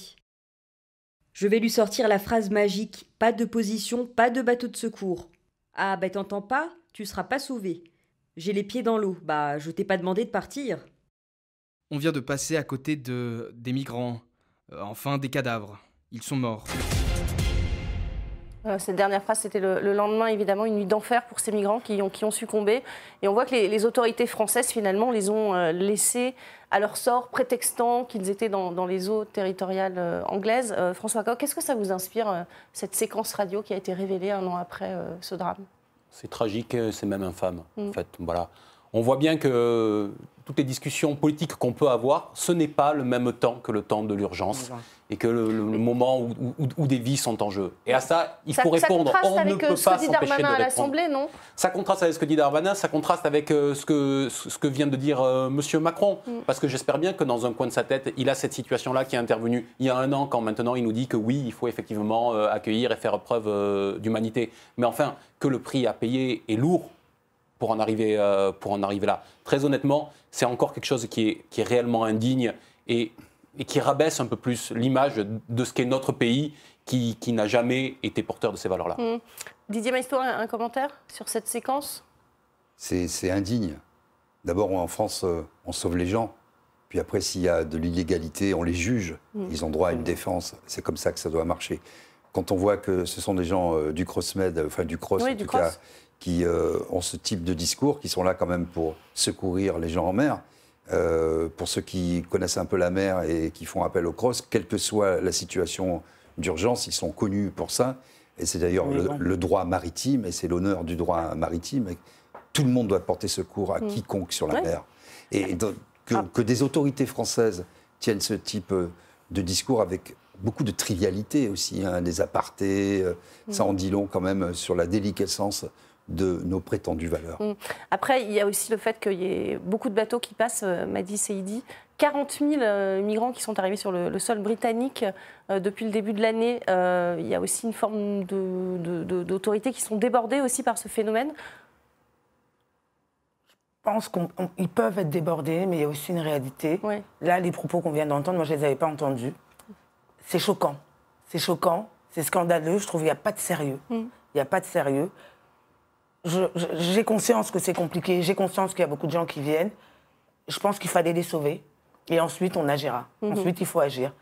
Je vais lui sortir la phrase magique pas de position, pas de bateau de secours. Ah, bah t'entends pas? Tu seras pas sauvé. J'ai les pieds dans l'eau. Bah, je t'ai pas demandé de partir. On vient de passer à côté de des migrants, Euh, enfin des cadavres. Ils sont morts. Euh, Cette dernière phrase, c'était le, le lendemain, évidemment, une nuit d'enfer pour ces migrants qui ont, qui ont succombé. Et on voit que les, les autorités françaises, finalement, les ont euh, laissés à leur sort, prétextant qu'ils étaient dans, dans les eaux territoriales euh, anglaises. Euh, François Coq, qu'est-ce que ça vous inspire, euh, cette séquence radio qui a été révélée un an après euh, ce drame? C'est tragique, c'est même infâme. Mm. En fait, voilà. On voit bien que toutes les discussions politiques qu'on peut avoir, ce n'est pas le même temps que le temps de l'urgence et que le, le- le moment où, où- où des vies sont en jeu. Et à ça, il ça, faut répondre. On ne euh, peut ce pas que dit s'empêcher de à répondre. l'Assemblée, non? Ça contraste avec ce que dit Darmanin, ça contraste avec euh, ce, que, ce ce que vient de dire euh, Monsieur Macron. Mm. Parce que j'espère bien que dans un coin de sa tête, il a cette situation-là qui est intervenue il y a un an, quand maintenant il nous dit que oui, il faut effectivement euh, accueillir et faire preuve euh, d'humanité. Mais enfin, que le prix à payer est lourd pour en arriver, euh, pour en arriver là. Très honnêtement, c'est encore quelque chose qui est, qui est réellement indigne et, et qui rabaisse un peu plus l'image de ce qu'est notre pays qui, qui n'a jamais été porteur de ces valeurs-là. Mm. Didier Maistre, un, un commentaire sur cette séquence? C'est c'est indigne. D'abord, en France, euh, on sauve les gens. Puis après, s'il y a de l'illégalité, on les juge. Mm. Ils ont droit à une défense. C'est comme ça que ça doit marcher. Quand on voit que ce sont des gens euh, du CrossMed, enfin du Cross Oui, en du tout Cross. cas, qui euh, ont ce type de discours, qui sont là quand même pour secourir les gens en mer. Euh, pour ceux qui connaissent un peu la mer et qui font appel au Cross, quelle que soit la situation d'urgence, ils sont connus pour ça. Et c'est d'ailleurs Oui, le, bon. le droit maritime, et c'est l'honneur du droit maritime. Tout le monde doit porter secours à Mm. quiconque sur la Ouais. mer. Et donc, que, Ah. que des autorités françaises tiennent ce type euh, de discours avec beaucoup de trivialité aussi, hein, des apartés, euh, ça Mm. en dit long quand même sur la déliquescence de nos prétendues valeurs. Mm. Après, il y a aussi le fait qu'il y ait beaucoup de bateaux qui passent, euh, m'a dit Seidi. 40 000 euh, migrants qui sont arrivés sur le, le sol britannique euh, depuis le début de l'année. Euh, il y a aussi une forme de- de- de- d'autorités qui sont débordées aussi par ce phénomène. Je pense qu'ils peuvent être débordés, mais il y a aussi une réalité. Ouais. Là, les propos qu'on vient d'entendre, moi, je ne les avais pas entendus. C'est choquant. C'est choquant. C'est scandaleux. Je trouve qu'il n'y a pas de sérieux. Mm. Il n'y a pas de sérieux. J'ai conscience que c'est compliqué. J'ai conscience qu'il y a beaucoup de gens qui viennent. Je pense qu'il fallait les sauver. Et ensuite, on agira. Mhm. Ensuite, il faut agir.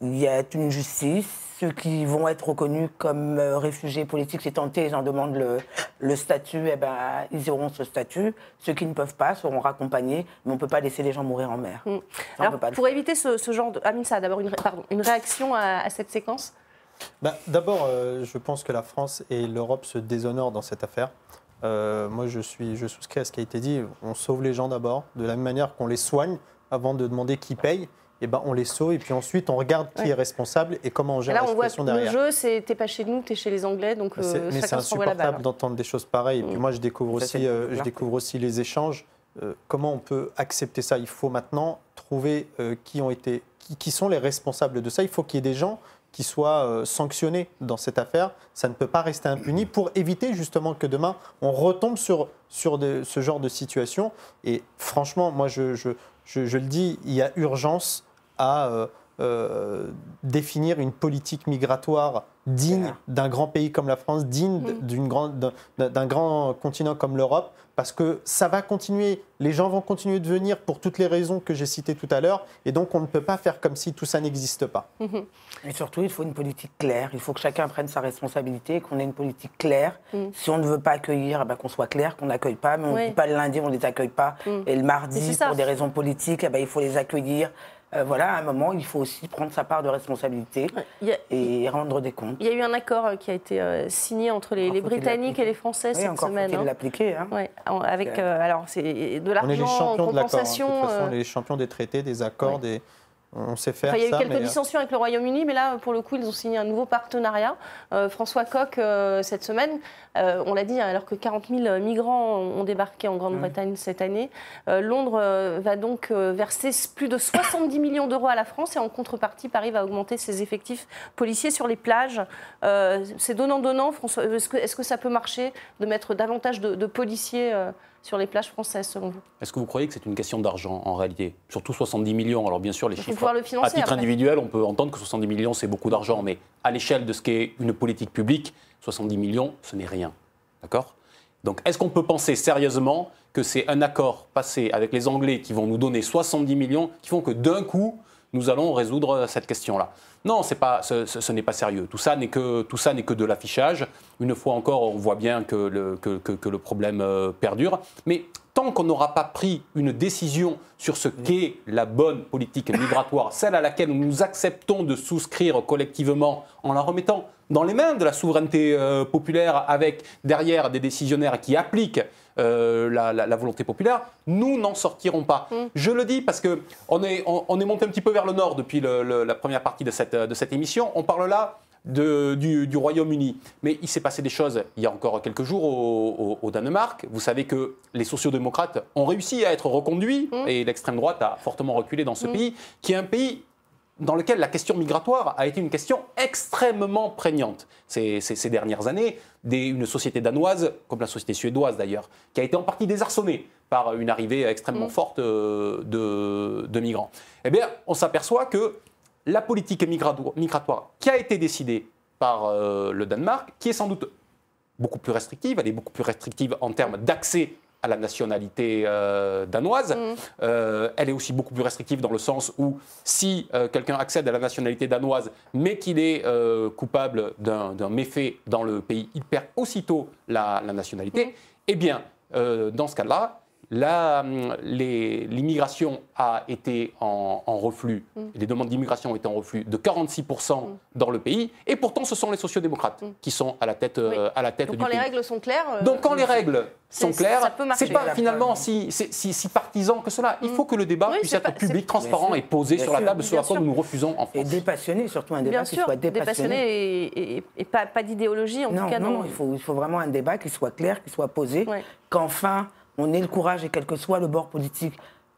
Il y a une justice. ceux qui vont être reconnus comme euh, réfugiés politiques, c'est tenté, ils en demandent le, le statut, eh ben, ils auront ce statut. Ceux qui ne peuvent pas seront raccompagnés, mais on ne peut pas laisser les gens mourir en mer. Ça, on Alors, peut pas le pour éviter ce, ce genre de. Amine, ça, d'abord une, ré- pardon, une réaction à, à cette séquence? Bah, D'abord, euh, je pense que la France et l'Europe se déshonorent dans cette affaire. Euh, moi, je, suis, je souscris à ce qui a été dit. On sauve les gens d'abord, de la même manière qu'on les soigne avant de demander qui paye. Et ben, on les sauve et puis ensuite on regarde qui Ouais. est responsable et comment on Et gère Là, la on voit situation que le derrière. jeu, c'est t'es pas chez nous, t'es chez les Anglais, donc euh, mais c'est insupportable d'entendre des choses pareilles. Et puis Mm. moi, je découvre Ça, aussi, euh, je découvre aussi les échanges. Euh, comment on peut accepter ça? Il faut maintenant trouver euh, qui ont été, qui, qui sont les responsables de ça. Il faut qu'il y ait des gens qui soient euh, sanctionnés dans cette affaire. Ça ne peut pas rester impuni pour éviter justement que demain on retombe sur sur ce genre de situation. Et franchement, moi, je, je, je- je le dis, il y a urgence à euh, définir une politique migratoire digne d'un grand pays comme la France, digne d'une grande- d'un grand continent comme l'Europe, parce que ça va continuer, les gens vont continuer de venir pour toutes les raisons que j'ai citées tout à l'heure, et donc on ne peut pas faire comme si tout ça n'existe pas. Mhm. Et surtout, il faut une politique claire. Il faut que chacun prenne sa responsabilité, qu'on ait une politique claire. Mm. Si on ne veut pas accueillir, eh ben, qu'on soit clair, qu'on n'accueille pas. Mais on ne Oui. dit pas le lundi, on ne les accueille pas. Mm. Et le mardi, pour des raisons politiques, eh ben, il faut les accueillir. Euh, voilà, à un moment, il faut aussi prendre sa part de responsabilité et rendre des comptes. il y a eu un accord euh, qui a été euh, signé entre les, Britanniques et les Français Oui, cette encore semaine. faut-il hein. l'appliquer. hein. Ouais, avec euh, alors c'est de l'argent en champions de hein. De compensation. toute façon, euh, on est les champions des traités, des accords, Ouais. des... on sait faire Enfin, il y a eu ça. quelques mais, euh, dissensions avec le Royaume-Uni, mais là, pour le coup, ils ont signé un nouveau partenariat. Euh, François Coq, euh, cette semaine, euh, on l'a dit, alors que 40 000 migrants ont débarqué en Grande-Bretagne cette année, euh, Londres va donc verser plus de 70 millions d'euros à la France et en contrepartie, Paris va augmenter ses effectifs policiers sur les plages. Euh, C'est donnant-donnant. François, Est-ce que, est-ce que ça peut marcher de mettre davantage de, de policiers euh, sur les plages françaises, selon vous? Est-ce que vous croyez que c'est une question d'argent en réalité? Surtout 70 millions. Alors bien sûr, les Il faut chiffres. pouvoir le financer à titre après. individuel, on peut entendre que 70 millions, c'est beaucoup d'argent, mais à l'échelle de ce qu'est une politique publique, 70 millions, ce n'est rien. D'accord? Donc est-ce qu'on peut penser sérieusement que c'est un accord passé avec les Anglais qui vont nous donner 70 millions, qui font que d'un coup, nous allons résoudre cette question-là Non, c'est pas, ce, ce- ce n'est pas sérieux. Tout ça n'est que, tout ça n'est que de l'affichage. Une fois encore, on voit bien que le, que, que- que le problème euh, perdure. Mais tant qu'on n'aura pas pris une décision sur ce qu'est la bonne politique migratoire, celle à laquelle nous acceptons de souscrire collectivement en la remettant dans les mains de la souveraineté euh, populaire avec derrière des décisionnaires qui appliquent euh, la, la- la volonté populaire, nous n'en sortirons pas. Je le dis parce que on est, on, on est monté un petit peu vers le nord depuis le- le- la première partie de cette, de cette émission. On parle là de- du, du Royaume-Uni. Mais il s'est passé des choses il y a encore quelques jours au, au- au Danemark. Vous savez que les sociodémocrates ont réussi à être reconduits et l'extrême droite a fortement reculé dans ce pays, qui est un pays dans lequel la question migratoire a été une question extrêmement prégnante ces, ces- ces dernières années. Des- une société danoise, comme la société suédoise d'ailleurs, qui a été en partie désarçonnée par une arrivée extrêmement forte euh, de, de migrants. Eh bien, on s'aperçoit que la politique migratoire, migratoire qui a été décidée par euh, le Danemark, qui est sans doute beaucoup plus restrictive, elle est beaucoup plus restrictive en termes d'accès à la nationalité euh, danoise. Euh, elle est aussi beaucoup plus restrictive dans le sens où si euh, quelqu'un accède à la nationalité danoise, mais qu'il est coupable d'un méfait dans le pays, il perd aussitôt la, la nationalité. Eh bien, dans ce cas-là, l'immigration a été en, en reflux, les demandes d'immigration ont été en reflux de 46% dans le pays, et pourtant ce sont les sociodémocrates qui sont à la tête, euh, à la tête Donc du quand les règles sont claires. euh, Donc quand les règles sont claires, ça peut marcher. c'est pas finalement si, si, si- si partisan que cela. Il faut que le débat Oui, puisse être pas- public, transparent et posé Bien sur la table, ce à quoi nous nous refusons en Et France. dépassionné, surtout un débat Bien qui sûr, soit dépassionné. et, et- et pas, pas d'idéologie, en non, tout cas. non, dans- il faut, il faut vraiment un débat qui soit clair, qui soit posé, qu'enfin on ait le courage, et quel que soit le bord politique,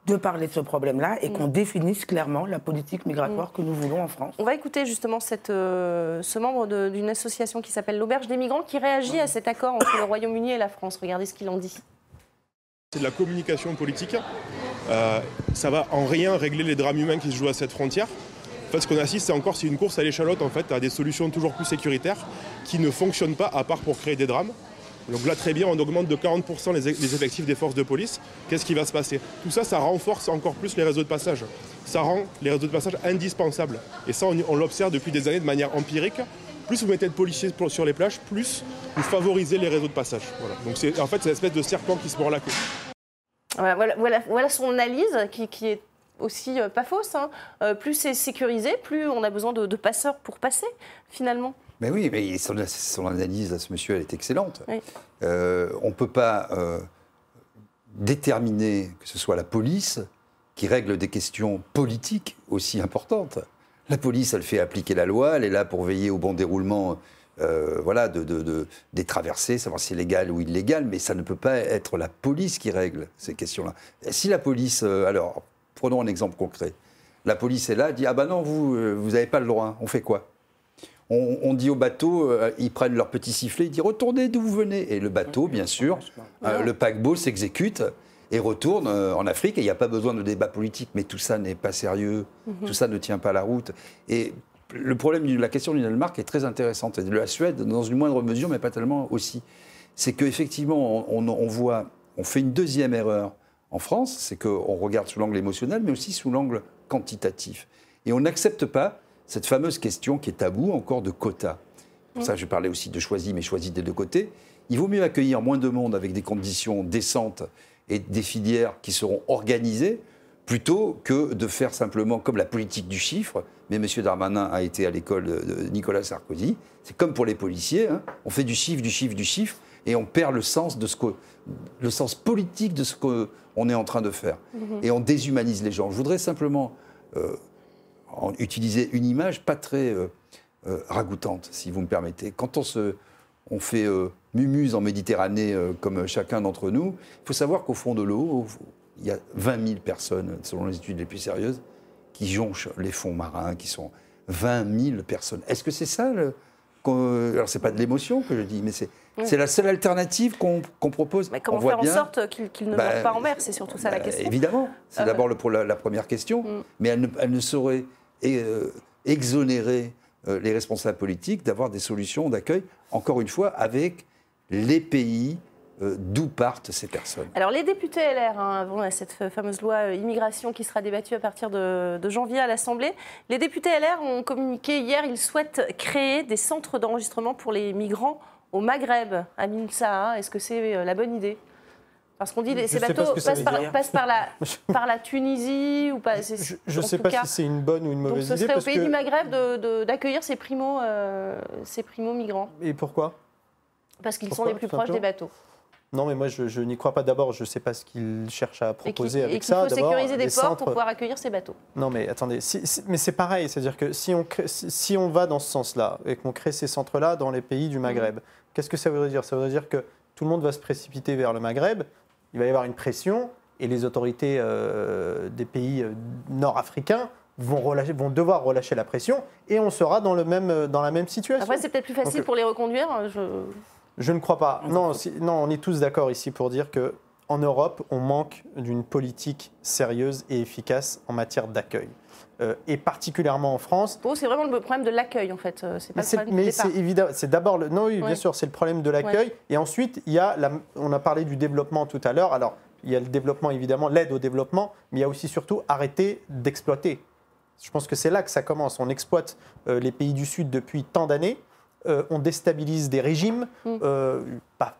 de parler de ce problème-là Mm. et qu'on définisse clairement la politique migratoire que nous voulons en France. On va écouter justement cette, euh, ce membre d'une association qui s'appelle l'Auberge des migrants qui réagit à cet accord entre le Royaume-Uni et la France. Regardez ce qu'il en dit. C'est de la communication politique. Euh, ça va en rien régler les drames humains qui se jouent à cette frontière. En fait, ce qu'on assiste, c'est encore c'est une course à l'échalote en fait, à des solutions toujours plus sécuritaires qui ne fonctionnent pas à part pour créer des drames. Donc là, très bien, on augmente de 40% les, effectifs des forces de police. Qu'est-ce qui va se passer? Tout ça, ça renforce encore plus les réseaux de passage. Ça rend les réseaux de passage indispensables. Et ça, on, l'observe depuis des années de manière empirique. Plus vous mettez de policiers sur les plages, plus vous favorisez les réseaux de passage. Voilà. Donc c'est en fait c'est espèce de serpent qui se mord la queue. Voilà, voilà, voilà- son analyse qui, qui est aussi euh, pas fausse. hein. Euh, plus c'est sécurisé, plus on a besoin de passeurs pour passer, finalement. Mais oui, mais son, son analyse à ce monsieur, elle est excellente. Oui. Euh, on ne peut pas euh, déterminer que ce soit la police qui règle des questions politiques aussi importantes. La police, elle fait appliquer la loi, elle est là pour veiller au bon déroulement euh, voilà, de, de- de- des traversées, savoir si c'est légal ou illégal, mais ça ne peut pas être la police qui règle ces questions-là. Si la police, euh, alors, prenons un exemple concret. La police est là, dit Ah ben non, vous, euh, vous n'avez pas le droit, on fait quoi? On, on dit au bateau, euh, ils prennent leur petit sifflet, ils disent retournez d'où vous venez. Et le bateau, bien sûr, euh, le paquebot s'exécute et retourne euh, en Afrique. Et il n'y a pas besoin de débat politique, mais tout ça n'est pas sérieux, Mhm. tout ça ne tient pas la route. Et le problème de la question du Danemark est très intéressante, et de la Suède dans une moindre mesure, mais pas tellement aussi. C'est qu'effectivement, on, on voit, on fait une deuxième erreur en France, c'est qu'on regarde sous l'angle émotionnel, mais aussi sous l'angle quantitatif. Et on n'accepte pas cette fameuse question qui est tabou encore de quotas. Pour ça, je parlais aussi de choisi, mais choisi des deux côtés. Il vaut mieux accueillir moins de monde avec des conditions décentes et des filières qui seront organisées plutôt que de faire simplement comme la politique du chiffre. Mais M. Darmanin a été à l'école de de Nicolas Sarkozy. C'est comme pour les policiers. hein. On fait du chiffre, du chiffre, du chiffre, et on perd le sens de ce que, le sens politique de ce qu'on est en train de faire. Mhm. Et on déshumanise les gens. Je voudrais simplement euh, en- utiliser une image pas très euh, euh, ragoûtante, si vous me permettez. Quand on, se, on fait euh, mumuse en Méditerranée, comme chacun d'entre nous, il faut savoir qu'au fond de l'eau, il y a 20 000 personnes, selon les études les plus sérieuses, qui jonchent les fonds marins, qui sont 20 000 personnes. Est-ce que c'est ça le, Alors, c'est pas de l'émotion que je dis, mais c'est. C'est la seule alternative qu'on, propose. Mais comment On faire en bien- sorte qu'il qu'il ne Bah, pas en mer C'est surtout ça la bah, question. Évidemment, c'est Euh, d'abord la, la première question, Mm. mais elle ne, elle ne saurait euh, exonérer euh, les responsables politiques d'avoir des solutions d'accueil, encore une fois, avec les pays d'où partent ces personnes. Alors les députés LR, hein, avant cette fa- fameuse loi immigration qui sera débattue à partir de, de janvier à l'Assemblée, les députés LR ont communiqué hier, ils souhaitent créer des centres d'enregistrement pour les migrants au Maghreb, à Minsa. Est-ce que c'est euh, la bonne idée? Parce qu'on dit que ces pas bateaux passent par, dire. passent par la, par la Tunisie ou pas Je ne sais pas cas. si c'est une bonne ou une Donc mauvaise ce idée. serait au pays que- du Maghreb d'accueillir ces primo, euh, ces primo migrants Et pourquoi? Parce qu'ils sont les plus proches des bateaux. Non, mais moi, je, je n'y crois pas. D'abord, je ne sais pas ce qu'ils cherchent à Et proposer et avec qu'il ça. faut D'abord, sécuriser des ports centres- pour pouvoir accueillir ces bateaux. Non, mais attendez, si- si- mais c'est pareil, c'est-à-dire que si on, crée- si, si on va dans ce sens-là et qu'on crée ces centres-là dans les pays du Maghreb, qu'est-ce que ça voudrait dire? Ça voudrait dire que tout le monde va se précipiter vers le Maghreb, il va y avoir une pression et les autorités euh, des pays euh, nord-africains vont, relâcher- vont devoir relâcher la pression et on sera dans, le même, euh, dans la même situation. Après, c'est peut-être plus facile Donc, pour les reconduire. Je... je ne crois pas. Non, si- non, on est tous d'accord ici pour dire que en Europe, on manque d'une politique sérieuse et efficace en matière d'accueil. Euh, et particulièrement en France. C'est vraiment le problème de l'accueil, en fait. Euh, C'est pas Mais le problème mais c'est évident, c'est d'abord le. Non, oui, bien sûr, c'est le problème de l'accueil. Ouais. Et ensuite, il y a la, on a parlé du développement tout à l'heure. Alors, il y a le développement, évidemment, l'aide au développement, mais il y a aussi surtout arrêter d'exploiter. Je pense que c'est là que ça commence. On exploite euh, les pays du Sud depuis tant d'années. Euh, on déstabilise des régimes, Mm. euh, pas,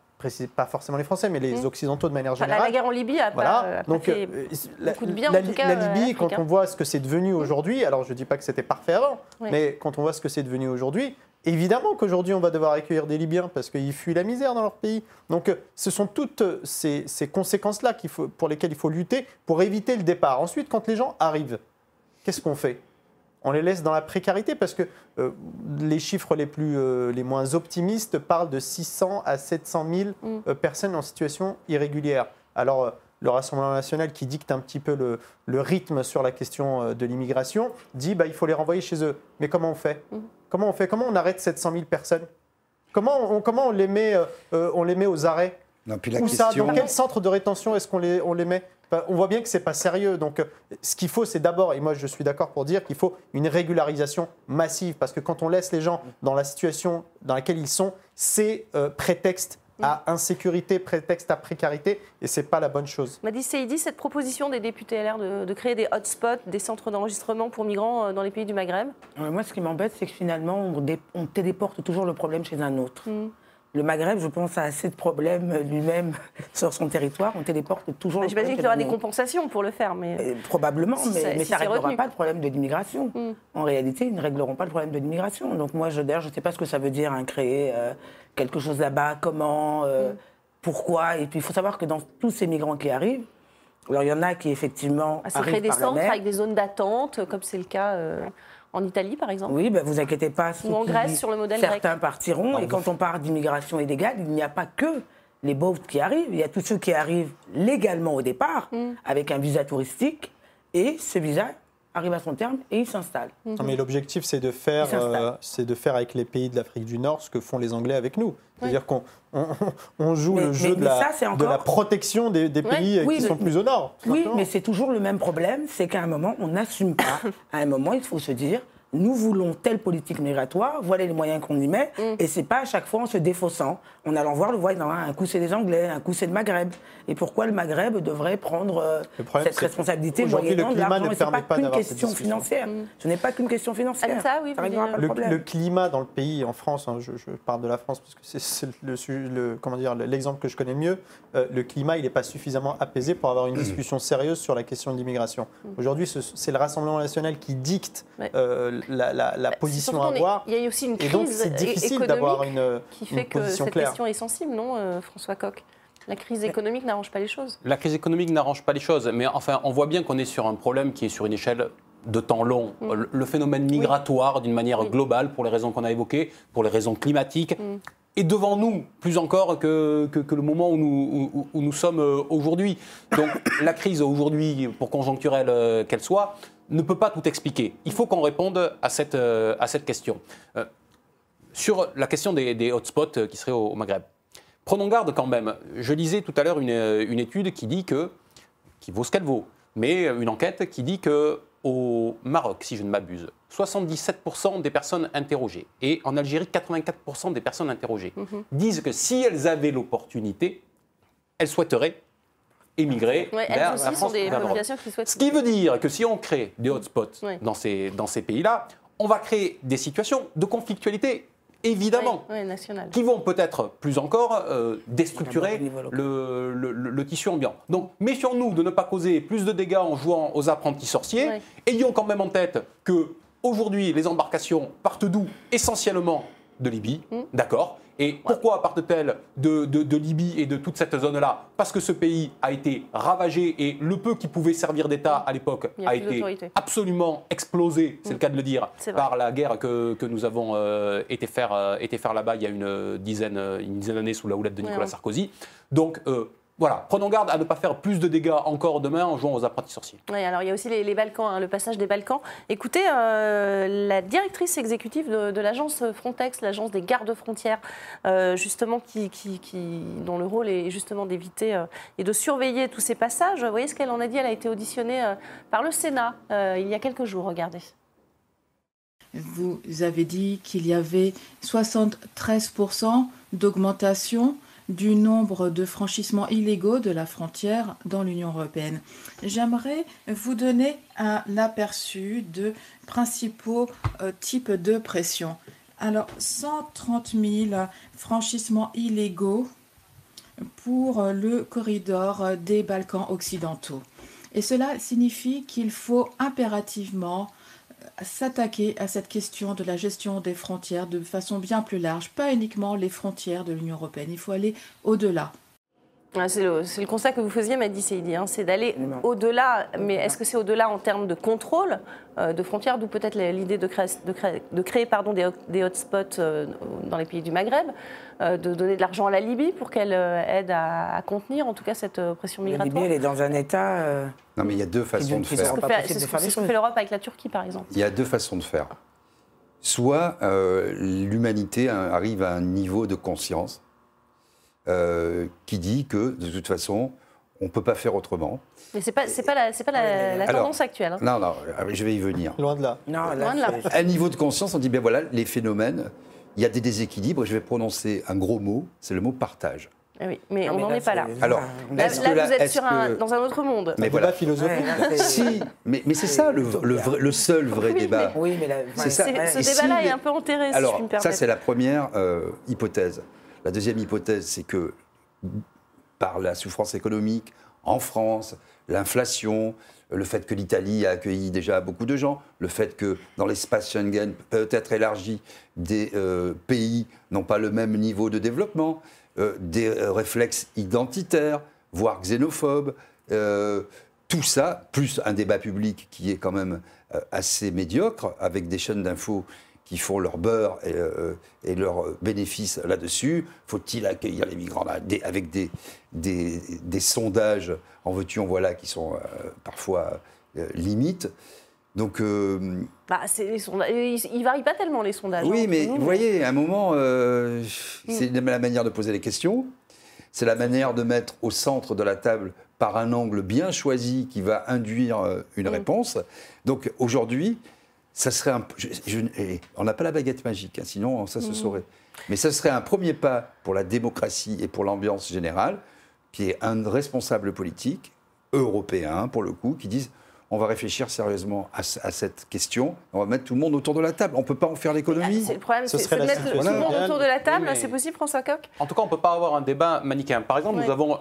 forcément les Français, mais les Mm. Occidentaux de manière Enfin, générale. la, la guerre en Libye a Voilà. pas, a pas Donc, fait euh, la, beaucoup de bien, la- en tout cas, la à Libye, quand on voit ce que c'est devenu aujourd'hui, alors je ne dis pas que c'était parfait avant, mais quand on voit ce que c'est devenu aujourd'hui, évidemment qu'aujourd'hui on va devoir accueillir des Libyens parce qu'ils fuient la misère dans leur pays. Donc, ce sont toutes ces, ces conséquences-là pour lesquelles il faut lutter pour éviter le départ. Ensuite, quand les gens arrivent, qu'est-ce qu'on fait? On les laisse dans la précarité parce que euh, les chiffres les, plus, euh, les moins optimistes parlent de 600 à 700 000 Mm. euh, personnes en situation irrégulière. Alors, euh, le Rassemblement national qui dicte un petit peu le, le rythme sur la question euh, de l'immigration dit bah, il faut les renvoyer chez eux. Mais comment on fait? Mm. Comment on fait? Comment on arrête 700 000 personnes? Comment on, comment on, les, met, euh, euh, on les met aux arrêts? Non, puis la Où ça? Dans quel centre de rétention est-ce qu'on les, on les met? On voit bien que c'est pas sérieux. Donc, euh, ce qu'il faut, c'est d'abord, et moi je suis d'accord pour dire qu'il faut une régularisation massive, parce que quand on laisse les gens dans la situation dans laquelle ils sont, c'est euh, prétexte à insécurité, prétexte à précarité, et c'est pas la bonne chose. M'a dit Seydi, cette proposition des députés LR de, de créer des hotspots, des centres d'enregistrement pour migrants euh, dans les pays du Maghreb? Ouais, Moi, ce qui m'embête, c'est que finalement, on, dé- on téléporte toujours le problème chez un autre. Le Maghreb, je pense, a assez de problèmes lui-même sur son territoire. On téléporte toujours Bah, J'imagine qu'il y aura des compensations pour le faire, mais. Euh, Probablement, Si mais, ça- mais si ça c'est ne réglera pas le problème de l'immigration. Mm. En réalité, ils ne régleront pas le problème de l'immigration. Donc moi, je d'ailleurs, je ne sais pas ce que ça veut dire, hein, créer euh, quelque chose là-bas, comment, euh, Mm. pourquoi. Et puis, il faut savoir que dans tous ces migrants qui arrivent, alors il y en a qui, effectivement, Ah, c'est arrivent créer des par la centres mer. avec des zones d'attente, comme c'est le cas euh, en Italie, par exemple Oui, ben, vous inquiétez pas. Ou en Grèce, sur le modèle Certains grec. partiront. et quand on parle d'immigration illégale, il n'y a pas que les pauvres qui arrivent. Il y a tous ceux qui arrivent légalement au départ, Mm. avec un visa touristique. Et ce visa arrive à son terme et il s'installe. Non, mais l'objectif, c'est de faire, euh, c'est de faire avec les pays de l'Afrique du Nord ce que font les Anglais avec nous. C'est-à-dire qu'on on, on joue Mais- le jeu mais- de, mais la, ça, c'est de encore- la protection des, des pays euh, Oui, qui sont plus au nord. Oui, simplement. mais c'est toujours le même problème, c'est qu'à un moment, on n'assume pas. à un moment, il faut se dire, nous voulons telle politique migratoire, voilà les moyens qu'on y met, Mm. et c'est pas à chaque fois en se défaussant, en allant voir le voisin, un coup c'est les Anglais, un coup c'est le Maghreb. Et pourquoi le Maghreb devrait prendre euh, Le problème, cette responsabilité qu'aujourd'hui, le climat ne permet pas pas qu'une d'avoir cette question discussion. financière. Ce n'est pas qu'une question financière. Oui, Ça pas le le, problème. le climat dans le pays, en France, hein, je, je parle de la France parce que c'est- le, comment dire l'exemple que je connais mieux. euh, le climat, il n'est pas suffisamment apaisé pour avoir une discussion sérieuse sur la question de l'immigration. Aujourd'hui, ce- c'est le Rassemblement national qui dicte Ouais. euh, la, la- la Bah, position à avoir. Il y a eu aussi une Et donc, crise c'est é- difficile économique d'avoir une, qui une fait que cette claire. question est sensible, non, euh, François Coq? La crise économique n'arrange pas les choses. La crise économique n'arrange pas les choses, mais enfin, on voit bien qu'on est sur un problème qui est sur une échelle de temps long. Mm. Le- phénomène migratoire, d'une manière Oui. globale, pour les raisons qu'on a évoquées, pour les raisons climatiques, Mm. est devant nous, plus encore que, que- que le moment où nous, où- où nous sommes euh, aujourd'hui. Donc la crise aujourd'hui, pour conjoncturelle euh, qu'elle soit, ne peut pas tout expliquer. Il faut qu'on réponde à cette, euh, à cette question. Euh, sur la question des, des hotspots euh, qui seraient au, au Maghreb. Prenons garde quand même. Je lisais tout à l'heure une, une étude qui dit que, qui vaut ce qu'elle vaut, mais une enquête qui dit que au Maroc, si je ne m'abuse, 77% des personnes interrogées et en Algérie, 84% des personnes interrogées Mhm. disent que si elles avaient l'opportunité, elles souhaiteraient émigrer Ouais, vers elles la aussi sont France, des vers l'Europe. populations qui souhaitent. Ce qui veut dire que si on crée des hotspots Ouais. dans ces, dans ces pays-là, on va créer des situations de conflictualité, évidemment, Ouais, ouais, national. qui vont peut-être plus encore euh, déstructurer le, le- le- le tissu ambiant. Donc méfions-nous de ne pas causer plus de dégâts en jouant aux apprentis sorciers. Ouais. Ayons quand même en tête que aujourd'hui les embarcations partent d'où Essentiellement de Libye, Mm. d'accord. Et pourquoi partent-elles de, de- de Libye et de toute cette zone-là? Parce que ce pays a été ravagé et le peu qui pouvait servir d'État à l'époque a été absolument explosé, c'est le cas de le dire, par la guerre que, que nous avons euh, été faire, euh, été faire là-bas il y a une dizaine, une dizaine d'années sous la houlette de Ouais, Nicolas ouais. Sarkozy. Donc euh, voilà, prenons garde à ne pas faire plus de dégâts encore demain en jouant aux apprentis sorciers. Oui, alors il y a aussi les, les Balkans, hein, le passage des Balkans. Écoutez, euh, la directrice exécutive de, de l'agence Frontex, l'agence des gardes-frontières, euh, justement, qui, qui- qui- dont le rôle est justement d'éviter euh, et de surveiller tous ces passages. Vous voyez ce qu'elle en a dit Elle a été auditionnée euh, par le Sénat euh, il y a quelques jours. Regardez. Vous avez dit qu'il y avait 73% d'augmentation du nombre de franchissements illégaux de la frontière dans l'Union européenne. J'aimerais vous donner un aperçu de principaux euh, types de pression. Alors, 130 000 franchissements illégaux pour euh, le corridor euh, des Balkans occidentaux. Et cela signifie qu'il faut impérativement s'attaquer à cette question de la gestion des frontières de façon bien plus large, pas uniquement les frontières de l'Union européenne. Il faut aller au-delà. Ah, C'est le, constat que vous faisiez, Madi Seydi, hein, c'est d'aller au-delà. Mais est-ce que c'est au-delà en termes de contrôle euh, de frontières, d'où peut-être l'idée de créer, de créer, de créer, pardon, des, des hotspots euh, dans les pays du Maghreb, euh, de donner de l'argent à la Libye pour qu'elle euh, aide à, à contenir en tout cas cette euh, pression La migratoire Libye, elle est dans un état. euh, Non, mais il y a deux façons de faire. C'est ce que fait- ce l'Europe avec la Turquie, par exemple. Il y a deux façons de faire. Soit euh, l'humanité arrive à un niveau de conscience euh, qui dit que, de toute façon, on ne peut pas faire autrement. Mais c'est pas, c'est pas la, c'est pas la, la Alors, tendance actuelle. hein. Non, non, je vais y venir. Loin de là. Non, là, Loin de là. À niveau de conscience, on dit, ben voilà, les phénomènes il y a des déséquilibres et je vais prononcer un gros mot, c'est le mot partage. Ah oui, mais Non, on n'en est pas là. Alors, Là, la- vous êtes sur un- que- dans un autre monde. Mais Un voilà. débat philosophique. Ouais, Si, mais, mais c'est ça le, le vrai- le seul vrai Oui, débat. Oui, mais là, C'est ça. C'est- Ce si débat-là est un peu enterré, si je Alors, puis me ça, permettre. c'est la première euh, hypothèse. La deuxième hypothèse, c'est que par la souffrance économique en France, l'inflation, le fait que l'Italie a accueilli déjà beaucoup de gens, le fait que dans l'espace Schengen, peut-être élargi, des euh, pays n'ont pas le même niveau de développement, euh, des euh, réflexes identitaires, voire xénophobes, tout ça, plus un débat public qui est quand même assez médiocre, avec des chaînes d'infos qui font leur beurre et, euh, et leurs bénéfices là-dessus. Faut-il accueillir les migrants là, Des- avec des, des, des sondages en veux-tu, en voilà, qui sont euh, parfois euh, limites Donc, Bah, c'est les sondages. Ils ne varient pas tellement, les sondages. oui, hein, mais vous voyez, à un moment, c'est la manière de poser les questions, c'est la manière de mettre au centre de la table par un angle bien choisi qui va induire une Mm. réponse. Donc aujourd'hui, ça serait un. je- je- et on n'a pas la baguette magique, hein, sinon ça se Mm. saurait. Mais ça serait un premier pas pour la démocratie et pour l'ambiance générale, qui est un responsable politique européen, pour le coup, qui dise on va réfléchir sérieusement à, ce- à cette question, on va mettre tout le monde autour de la table. On ne peut pas en faire l'économie. C'est le problème, Ce c'est serait c'est de la mettre tout le monde autour de la table. Oui, C'est possible, François Coq? En tout cas, on ne peut pas avoir un débat manichéen. Par exemple, nous avons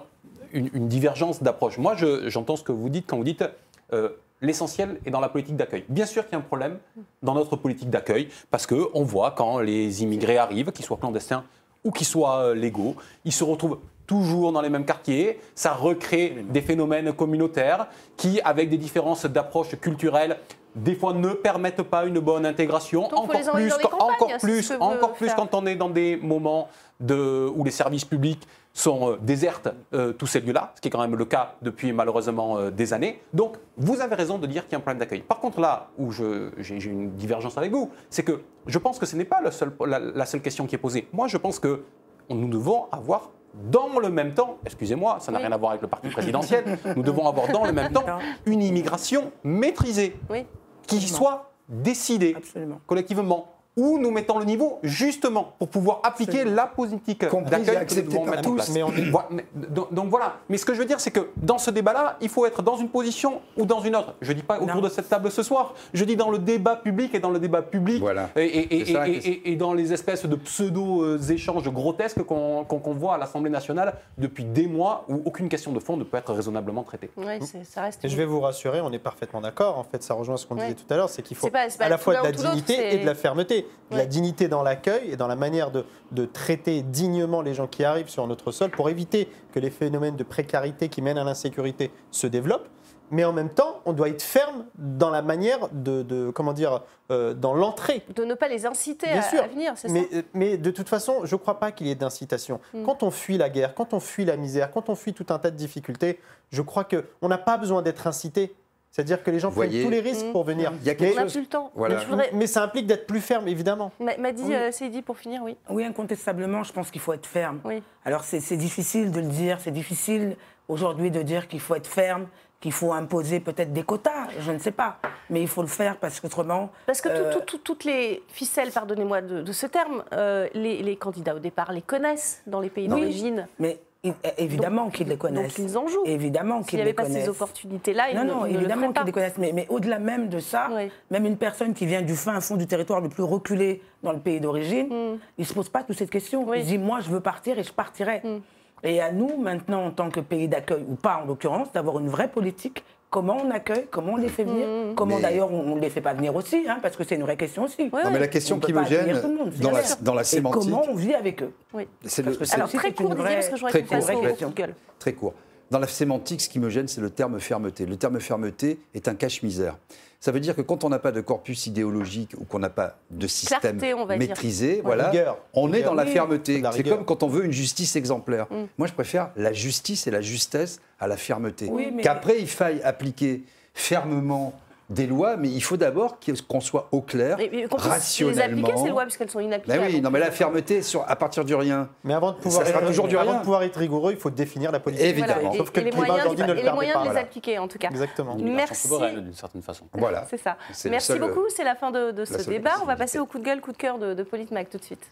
une, une divergence d'approche. Moi, je- j'entends ce que vous dites quand vous dites euh, l'essentiel est dans la politique d'accueil. Bien sûr qu'il y a un problème dans notre politique d'accueil, parce qu'on voit quand les immigrés arrivent, qu'ils soient clandestins ou qu'ils soient euh, légaux, ils se retrouvent toujours dans les mêmes quartiers. Ça recrée des phénomènes communautaires qui, avec des différences d'approche culturelle, des fois ne permettent pas une bonne intégration. Donc, encore plus, encore plus, encore quand on est dans des moments de, où les services publics sont euh, désertent euh, tous ces lieux-là, ce qui est quand même le cas depuis malheureusement euh, des années. Donc, vous avez raison de dire qu'il y a un problème d'accueil. Par contre, là où j'ai une divergence avec vous, c'est que je pense que ce n'est pas la, la seule question qui est posée. Moi, je pense que nous devons avoir dans le même temps, excusez-moi, ça n'a Oui. rien à voir avec le parti présidentiel, nous devons avoir dans le même temps une immigration maîtrisée, Oui. qui soit décidée Absolument. collectivement, où nous mettons le niveau justement pour pouvoir appliquer la politique d'accueil que nous acceptée devons par mettre en tous, place. mais on est- Voilà, mais- donc, donc voilà. Mais ce que je veux dire, c'est que dans ce débat-là, il faut être dans une position ou dans une autre. Je dis pas autour Non. de cette table ce soir. Je dis dans le débat public et dans le débat public Voilà. et, et- et- C'est ça la et- question. et- et dans les espèces de pseudo-échanges grotesques qu'on voit à l'Assemblée nationale depuis des mois où aucune question de fond ne peut être raisonnablement traitée. C'est- ça reste. Et je vais vous rassurer, on est parfaitement d'accord. En fait, ça rejoint ce qu'on Ouais. disait tout à l'heure, c'est qu'il faut pas- à la fois de ou la dignité et de la fermeté. De la dignité dans l'accueil et dans la manière de, de traiter dignement les gens qui arrivent sur notre sol pour éviter que les phénomènes de précarité qui mènent à l'insécurité se développent. Mais en même temps, on doit être ferme dans la manière de, de- comment dire, euh, dans l'entrée De ne pas les inciter Bien à, sûr. à venir, c'est mais, ça mais de toute façon, je ne crois pas qu'il y ait d'incitation. Mm. Quand on fuit la guerre, quand on fuit la misère, quand on fuit tout un tas de difficultés, je crois qu'on n'a pas besoin d'être incité. C'est-à-dire que les gens prennent tous les risques pour venir. Il y a On quelque n'a chose. plus le temps. Voilà. Mais je voudrais- Mais ça implique d'être plus ferme, évidemment. M'a m'a dit Oui. euh, pour finir, oui. Oui, incontestablement, je pense qu'il faut être ferme. Oui. Alors c'est difficile de le dire, c'est difficile aujourd'hui de dire qu'il faut être ferme, qu'il faut imposer peut-être des quotas, je ne sais pas. Mais il faut le faire parce qu'autrement... Parce que tout- euh, tout- tout- toutes les ficelles, pardonnez-moi de, de ce terme, euh, les, les candidats au départ les connaissent dans les pays Oui. d'origine. Mais il- évidemment qu'ils les connaissent. Donc ils en jouent. Évidemment S'il qu'ils n'y avait les pas connaissent. ces opportunités-là, ils non, non, ne évidemment pas. qu'ils les connaissent. Mais, mais au-delà même de ça, Oui. même une personne qui vient du fin fond du territoire le plus reculé dans le pays d'origine, Mm. il ne se pose pas toute cette question. Oui. Il dit, moi, je veux partir et je partirai. Mm. Et à nous, maintenant, en tant que pays d'accueil, ou pas en l'occurrence, d'avoir une vraie politique. Comment on accueille, comment on les fait venir, Mm. comment Mais- d'ailleurs on ne les fait pas venir aussi, hein, parce que c'est une vraie question aussi. Ouais, Non, mais la question qui me gêne monde, c'est dans la, dans la Et sémantique, comment on vit avec eux Oui. c'est le- Alors très court, vraie- parce que très au Vraie gueule. Très court. Dans la sémantique, ce qui me gêne, c'est le terme fermeté. Le terme fermeté est un cache-misère. Ça veut dire que quand on n'a pas de corpus idéologique ou qu'on n'a pas de système Clarté, on va dire. maîtrisé, voilà, Rigueur. on est dans la Oui, fermeté. C'est comme quand on veut une justice exemplaire. Mm. Moi, je préfère la justice et la justesse à la fermeté. Oui, mais- Qu'après, il faille appliquer fermement des lois, mais il faut d'abord qu'on soit au clair, Mais- mais puisse les rationnellement. appliquer, ces lois, puisqu'elles sont Ben inapplicables. oui, non, mais la fermeté sur, à partir du rien. Mais avant de pouvoir, Ça sera être, toujours du avant rien. de pouvoir être rigoureux, il faut définir la politique. Évidemment. Voilà, et- Sauf que et le les moyens, aujourd'hui ne le et les moyens pas. de les Voilà. appliquer, en tout cas. Exactement. Merci. d'une certaine façon. Voilà. C'est ça. Merci seul- beaucoup. C'est la fin de, de ce débat. On va passer au coup de gueule, coup de cœur de, de Politmac tout de suite.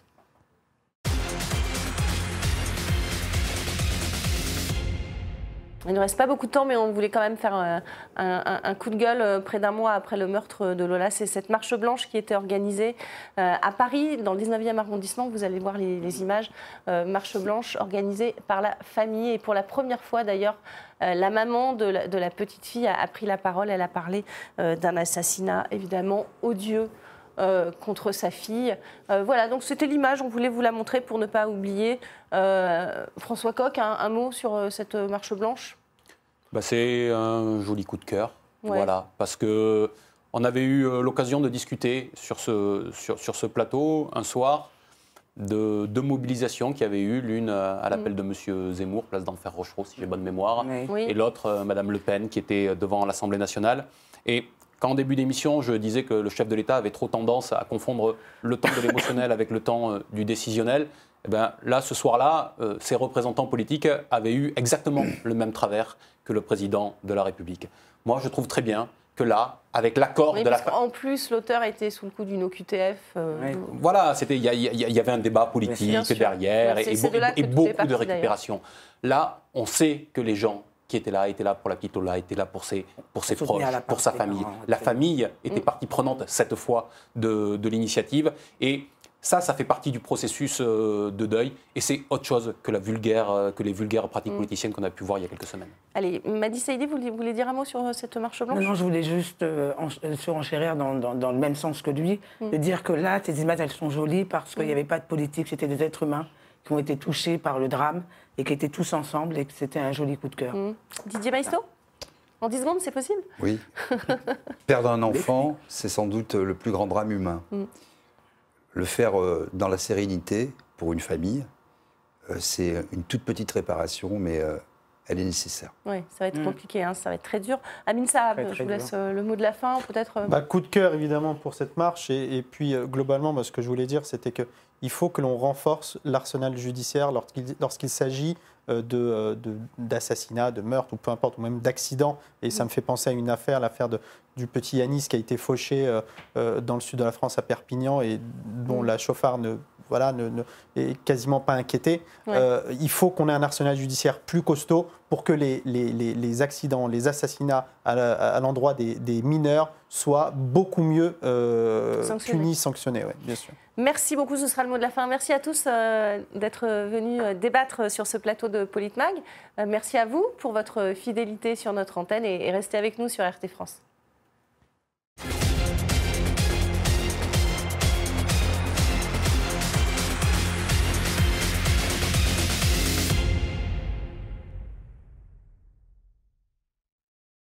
Il ne reste pas beaucoup de temps, mais on voulait quand même faire euh, un, coup de gueule euh, près d'un mois après le meurtre de Lola. C'est cette marche blanche qui était organisée euh, à Paris, dans le 19e arrondissement. Vous allez voir les, images. Marche blanche organisée par la famille. Et pour la première fois, d'ailleurs, la maman de la, petite fille a, pris la parole. Elle a parlé d'un assassinat, évidemment, odieux. Euh, contre sa fille. Euh, voilà, donc c'était l'image, on voulait vous la montrer pour ne pas oublier. Euh, François Coq, un, un mot sur euh, cette marche blanche? Bah, c'est un joli coup de cœur. Ouais. Voilà, parce que on avait eu l'occasion de discuter sur ce, sur, sur ce plateau un soir de deux mobilisations qu'il y avait eu, l'une à l'appel de M. Zemmour, place d'Enfer Rochereau, si j'ai bonne mémoire, Oui. Et l'autre, Mme Le Pen, qui était devant l'Assemblée nationale. Et quand en début d'émission, je disais que le chef de l'État avait trop tendance à confondre le temps de l'émotionnel avec le temps euh, du décisionnel, eh ben, là, ce soir-là, euh, ces représentants politiques avaient eu exactement le même travers que le président de la République. Moi, je trouve très bien que là, avec l'accord Oui, de la parce qu'en plus, l'auteur était sous le coup d'une OQTF. euh, Oui. voilà, c'était il y, avait un débat politique derrière et, de et beaucoup parti, de récupération. Là, on sait que les gens qui étaient là étaient là pour la petite Lola, étaient là pour ses, pour ses proches, pour sa famille. La famille était Mm. partie prenante cette fois de, de l'initiative et ça, ça fait partie du processus euh, de deuil et c'est autre chose que, la vulgaire, euh, que les vulgaires pratiques Mm. politiciennes qu'on a pu voir il y a quelques semaines. Allez, Madi Saïdi, vous voulez, dire un mot sur euh, cette marche Non, blanche? Non, je voulais juste euh, en- surenchérir dans, dans- dans le même sens que lui, Mm. de dire que là, ces images, elles sont jolies parce qu'il n'y avait pas de politique, c'était des êtres humains qui ont été touchés par le drame et qui étaient tous ensemble et que c'était un joli coup de cœur. Mm. Didier Maisto En 10 secondes, c'est possible? Oui. Perdre un enfant, c'est sans doute le plus grand drame humain. Mm. Le faire euh, dans la sérénité pour une famille, euh, c'est une toute petite réparation, mais euh, elle est nécessaire. Oui, ça va être Mm. compliqué, hein, ça va être très dur. Amine Saab, je vous laisse le mot de la fin, peut-être. Bah, coup de cœur évidemment pour cette marche et, et puis globalement moi, ce que je voulais dire c'était que il faut que l'on renforce l'arsenal judiciaire lorsqu'il lorsqu'il s'agit euh, de, euh, de- d'assassinat, de meurtre ou peu importe, ou même d'accident. Et ça me fait penser à une affaire, l'affaire de- du petit Yanis qui a été fauché euh, dans le sud de la France à Perpignan et dont Mm. la chauffard ne, voilà, ne, ne- est quasiment pas inquiétée. Ouais. Euh, il faut qu'on ait un arsenal judiciaire plus costaud pour que les, les- les- les accidents, les assassinats à, l'endroit des, des mineurs soient beaucoup mieux euh, Sanctionnés. punis, sanctionnés, ouais, bien sûr. Merci beaucoup, ce sera le mot de la fin. Merci à tous euh, d'être venus débattre sur ce plateau de Politmag. Merci à vous pour votre fidélité sur notre antenne et, et restez avec nous sur RT France.